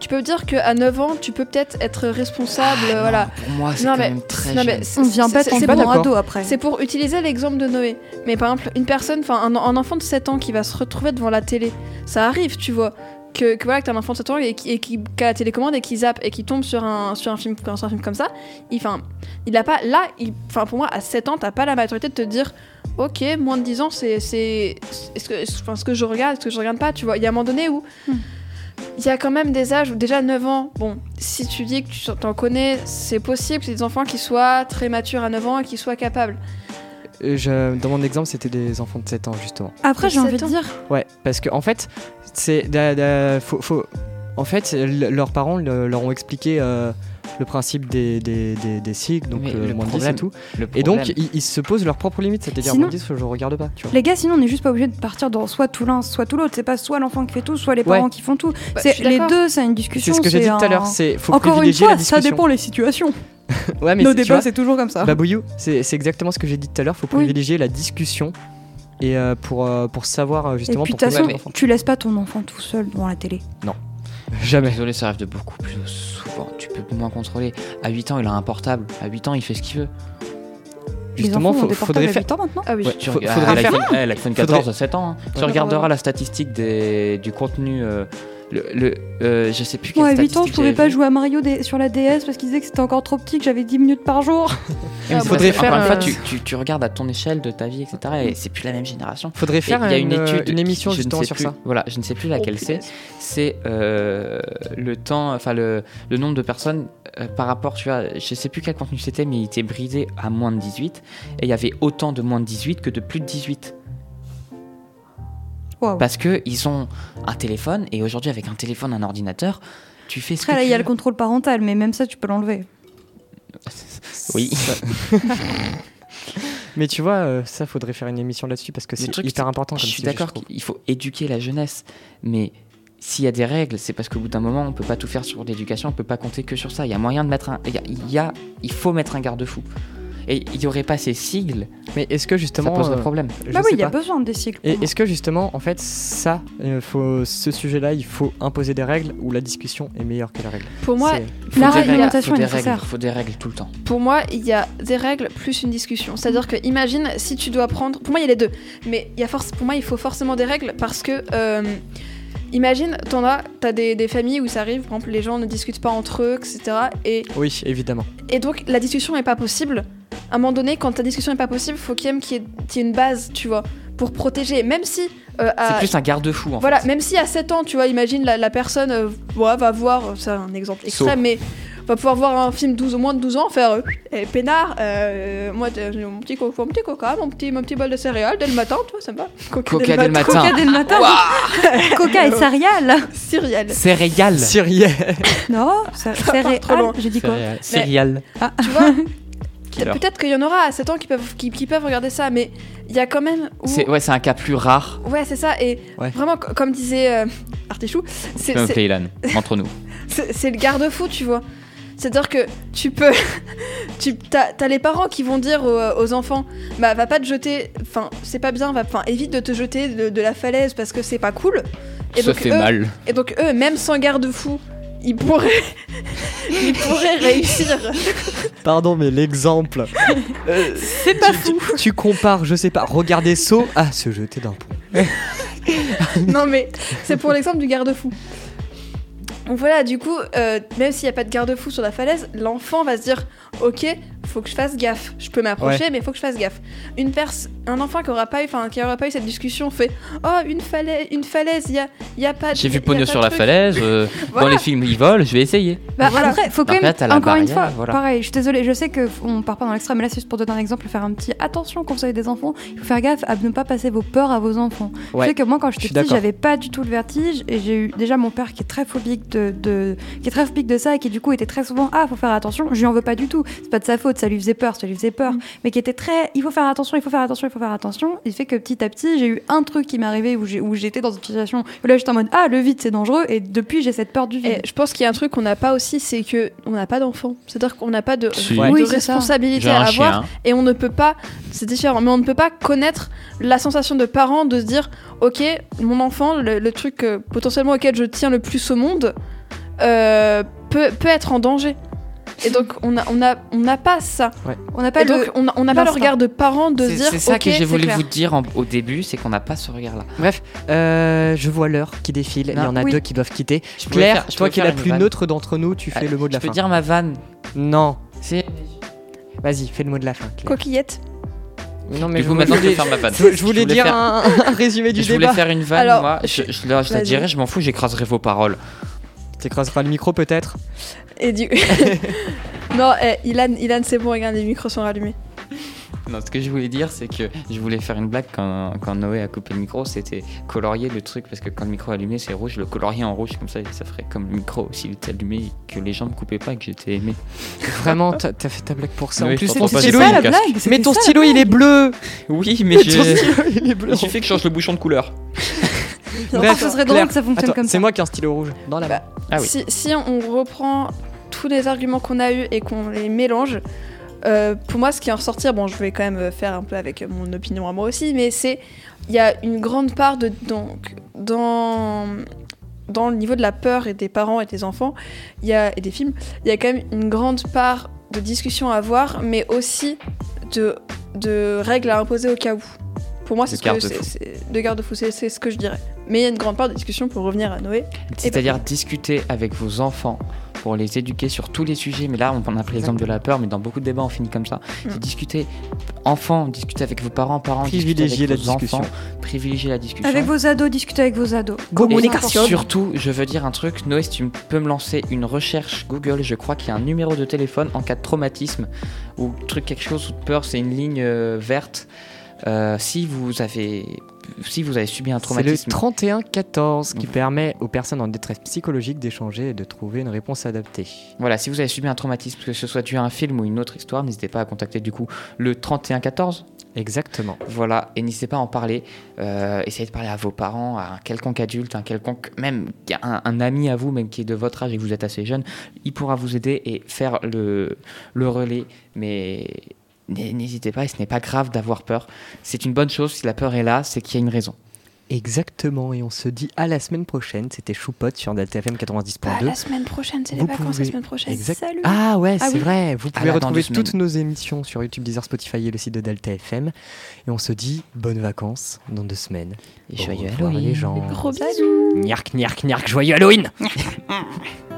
Tu peux dire qu'à 9 ans, tu peux peut-être être responsable, Ah, non, voilà. Pour moi, c'est Non, quand mais- même très non, mais On vient c'est- pas c'est- d'accord. ado après. C'est pour utiliser l'exemple de Noé. Mais par exemple, une personne, enfin un, un enfant de 7 ans qui va se retrouver devant la télé, ça arrive, tu vois. Que, que voilà, que t'as un enfant de 7 ans et qui, et qui, qui a la télécommande et qui zappe et qui tombe sur un, sur un, film, sur un film comme ça, il, enfin, il a pas. Là, il- enfin pour moi, à 7 ans, t'as pas la maturité de te dire, ok, moins de 10 ans, c'est. c'est est-ce que, est-ce- enfin, ce que je regarde, est-ce que je regarde pas, tu vois. Il y a un moment donné où. Hmm. Il y a quand même des âges où déjà 9 ans, bon, si tu dis que tu t'en connais, c'est possible que des enfants qui soient très matures à 9 ans et qui soient capables. Euh, je- dans mon exemple, c'était des enfants de 7 ans, justement. Après, j'ai 17 envie de dire, Ouais, parce que en fait, c'est. faut, faut- En fait, le- leurs parents le- leur ont expliqué euh, le principe des, des, des, des cycles, donc euh, le moins de 10 et problème- tout. Et donc, problème- ils, ils se posent leurs propres limites, c'est-à-dire Sinon- moins de 10, je regarde pas, tu vois. les gars, sinon on n'est juste pas obligé de partir dans soit tout l'un, soit tout l'autre. C'est pas soit l'enfant qui fait tout, soit les Ouais. parents qui font tout. Bah, les deux, c'est une discussion. C'est ce que j'ai dit tout à l'heure, c'est faut Encore une fois, la ça discussion. dépend les situations. Ouais, mais Nos débats, c'est toujours comme ça. Babouillou, c'est c'est exactement ce que j'ai dit tout à l'heure, faut Oui. privilégier la discussion et euh, pour, euh, pour savoir euh, Et justement puis de toute pourquoi façon, ton enfant- tu laisses pas ton enfant tout seul devant la télé. Jamais. Désolé, ça arrive de beaucoup plus souvent. Tu peux moins contrôler. À 8 ans, il a un portable. À 8 ans, il fait ce qu'il veut. Justement, des faudrait faire. 8 ans maintenant Ah oui. Ouais, Tu regardes- faudrait ah, faire- l'iPhone- eh, l'iPhone 14 à 7 ans. hein. Tu Ouais. regarderas la statistique des, du contenu. euh, le, le- euh, je sais plus Moi, à 8 ans, je pouvais pas vu. jouer à Mario des- sur la DS parce qu'ils disaient que c'était encore trop petit, que j'avais 10 minutes par jour. Mais Ah, c'est faudrait faire, Encore une fois, tu, tu, tu regardes à ton échelle de ta vie, etc. Et c'est plus la même génération. Faudrait Et faire il y a une, euh, étude, une émission je ne justement sais sur plus- ça. Voilà, je ne sais plus laquelle Oh, c'est. punaise. C'est euh, le temps, enfin le, le nombre de personnes euh, par rapport, tu vois, je sais plus quel contenu c'était, mais il était brisé à moins de 18. Et il y avait autant de moins de 18 que de plus de 18. Waouh. Parce que ils ont un téléphone et aujourd'hui avec un téléphone, un ordinateur, tu fais ce Après, que là, tu il y a le contrôle parental, mais même ça, tu peux l'enlever. Oui. Mais tu vois, euh, ça faudrait faire une émission là-dessus parce que c'est hyper important comme Je suis d'accord qu'il faut éduquer la jeunesse, mais s'il y a des règles, c'est parce qu'au bout d'un moment, on peut pas tout faire sur l'éducation, on peut pas compter que sur ça. Il y a moyen de mettre un, il y a, il y a- il faut mettre un garde-fou. Et il y aurait pas ces sigles, Mais est-ce que ça justement. poserait euh, problème. bah oui, il y a besoin des cycles. Et est-ce que justement, en fait, ça, euh, faut, ce sujet-là, il faut imposer des règles ou la discussion est meilleure que la règle? Pour moi, Il La réglementation est nécessaire. règles, faut des règles tout le temps. Pour moi, il y a des règles plus une discussion. C'est-à-dire que, imagine, si tu dois prendre. Pour moi, il y a les deux. Mais il y a force... pour moi, il faut forcément des règles parce que. euh, Imagine, t'en as, t'as des, des familles où ça arrive, par exemple, les gens ne discutent pas entre eux, etc. Et, Oui, évidemment. et donc, la discussion n'est pas possible. À un moment donné, quand ta discussion n'est pas possible, faut qu'il y ait y une base, tu vois, pour protéger. Même si. euh, C'est plus un garde-fou en voilà, fait. même si à 7 ans, tu vois, imagine la, la personne euh, ouais, va voir, c'est un exemple extrême, mais va pouvoir voir un film 12 au moins de 12 ans, faire euh, Eh, peinard, euh, moi j'ai mon petit, co- mon petit coca, mon petit, mon petit bol de céréales dès le matin, tu vois, ça me va. Coca dès le matin. Coca dès le matin. Coca et céréales. Céréales. Céréales. Cyril Non, céréales. J'ai dit quoi Céréales. Tu vois Killer. Peut-être qu'il y en aura à 7 ans qui peuvent, qui, qui peuvent regarder ça, mais il y a quand même. où- C'est ouais, c'est un cas plus rare. Ouais, c'est ça, et Ouais. vraiment, co- comme disait euh, Artichou, c'est entre nous. c'est le garde-fou, tu vois. C'est-à-dire que tu peux. tu T'as as les parents qui vont dire aux, aux enfants Bah, va pas te jeter. Enfin, c'est pas bien, va, enfin, évite de te jeter de, de la falaise parce que c'est pas cool. Et Ça donc, fait eux, mal. Et donc, eux, même sans garde-fou, ils pourraient réussir. Pardon, mais l'exemple. C'est pas tu, tu- tu compares, je sais pas, regarder saut à se jeter d'un pont. non mais c'est pour l'exemple du garde-fou. Donc voilà, du coup, euh, même s'il n'y a pas de garde-fou sur la falaise, l'enfant va se dire Ok, faut que je fasse gaffe. Je peux m'approcher, Ouais. mais faut que je fasse gaffe. Une un enfant qui aura pas eu, enfin, qui aura pas eu cette discussion fait Oh, une falaise, une falaise, il y a, y a pas. de- J'ai vu Pogno sur la truc. falaise. euh, Dans les films, ils volent. Je vais essayer. Bah, Voilà. Après, faut quand même, encore une fois, voilà. pareil, je suis désolée, je sais qu'on part pas dans l'extrême, mais là, c'est juste pour donner un exemple, faire un petit attention quand vous avez des enfants, il faut faire gaffe à ne pas passer vos peurs à vos enfants. Ouais, Je sais que moi, quand j'étais petite, j'avais pas du tout le vertige, et j'ai eu déjà mon père qui est très phobique de, de- qui est très phobique de ça, et qui du coup était très souvent, ah, faut faire attention, je lui en veux pas du tout, c'est pas de sa faute, ça lui faisait peur, ça lui faisait peur, mais qui était très, il faut faire attention, il faut faire attention, il faut faire attention, il fait que petit à petit, j'ai eu un truc qui m'est arrivé où j'ai- où j'étais dans une situation où là, j'étais en mode, ah, le vide, c'est dangereux, et depuis, j'ai cette peur du vide. Et je pense qu'il y a un truc qu'on n'a pas aussi, c'est que on n'a pas d'enfant. C'est-à-dire qu'on n'a pas de, Si. de Oui, c'est ça. responsabilité à avoir. chien. et on ne peut pas, c'est différent, mais on ne peut pas connaître la sensation de parent de se dire, ok, mon enfant, le, le truc euh, potentiellement auquel je tiens le plus au monde, euh, peut, peut être en danger. Et donc on n'a on a, on n'a pas ça. On n'a pas donc le... on n'a on n'a pas le regard de parent de se dire, c'est ça que j'ai voulu clair. vous dire en- au début, c'est qu'on n'a pas ce regard-là. Bref, euh, je vois l'heure qui défile. Il y Non. en a Oui. deux qui doivent quitter. Je Claire, faire- je toi qui es la plus vanne. neutre d'entre nous, tu fais Allez, le mot de la Je peux fin. dire ma vanne. Non, C'est. vas-y, fais le mot de la fin. Claire. Coquillette. Non, Du je coup, voulais- maintenant, je vais faire ma vanne. je, je voulais dire faire- un, un résumé du Je voulais débat. faire une vanne, Alors, moi. Je, je- je la, je dirai, je m'en fous, j'écraserai vos paroles. T'écraseras le micro peut-être Et du non, eh, Ilan, Ilan c'est bon, regarde les micros sont rallumés. Non, ce que je voulais dire, c'est que je voulais faire une blague quand, quand Noé a coupé le micro, c'était colorier le truc, parce que quand le micro est allumé, c'est rouge, le colorier en rouge, comme ça, ça ferait comme le micro s'il était allumé, que les gens me coupaient pas et que j'étais aimé. Vraiment, t'as fait ta blague pour ça. Oui, en plus, ton stylo, ça la blague mais ton ça, stylo il est bleu. Oui, mais Ton je... stylo il est bleu. il suffit que je change le bouchon de couleur. Bref, ce serait Claire, drôle que ça fonctionne attends, comme C'est moi qui ai un stylo rouge dans la. Bah, Ah oui. si, si on reprend tous les arguments qu'on a eus et qu'on les mélange, euh, pour moi, ce qui en ressortir, bon, je vais quand même faire un peu avec mon opinion à moi aussi, mais c'est il y a une grande part de donc dans dans le niveau de la peur et des parents et des enfants, il y a et des films, il y a quand même une grande part de discussion à avoir, mais aussi de de règles à imposer au cas où. Pour moi, c'est ce que de garde-fou, c'est ce que je dirais. Mais il y a une grande part de discussion pour revenir à Noé. C'est-à-dire discuter avec vos enfants pour les éduquer sur tous les sujets. Mais là, on a pris l'exemple de la peur, mais dans beaucoup de débats, on finit comme ça. C'est Mm. discuter, enfants, discuter avec vos parents, parents, discuter Privilégier avec la vos discussion. enfants, privilégier la discussion. Avec vos ados, discutez avec vos ados. Communication. Et surtout, je veux dire un truc, Noé, si tu peux me lancer une recherche Google, je crois qu'il y a un numéro de téléphone en cas de traumatisme ou truc quelque chose ou de peur, c'est une ligne euh, verte. Euh, si vous avez si vous avez subi un C'est le traumatisme, 31-14 qui permet aux personnes en détresse psychologique d'échanger et de trouver une réponse adaptée. voilà, si vous avez subi un traumatisme, que ce soit dû à un film ou une autre histoire, n'hésitez pas à contacter du coup le 3114. Exactement. Voilà, et n'hésitez pas à en parler. Euh, essayez de parler à vos parents, à un quelconque adulte, un quelconque, même un, un ami à vous, même qui est de votre âge et que vous êtes assez jeune. Il pourra vous aider et faire le, le relais. Mais n'hésitez pas, et ce n'est pas grave d'avoir peur. C'est une bonne chose, si la peur est là, c'est qu'il y a une raison. Exactement. Et on se dit à la semaine prochaine. C'était Choupot sur Delta FM 90.2. Bah, la semaine prochaine, c'est les vacances pouvez- la semaine prochaine. Exact- Salut. Ah ouais, Ah c'est oui. vrai. Vous pouvez retrouver toutes nos émissions sur YouTube, Deezer, Spotify et le site de Delta FM. Et on se dit bonnes vacances dans deux semaines. Et joyeux Halloween. les gens. Gros bisous. Niark, niark, niark, joyeux Halloween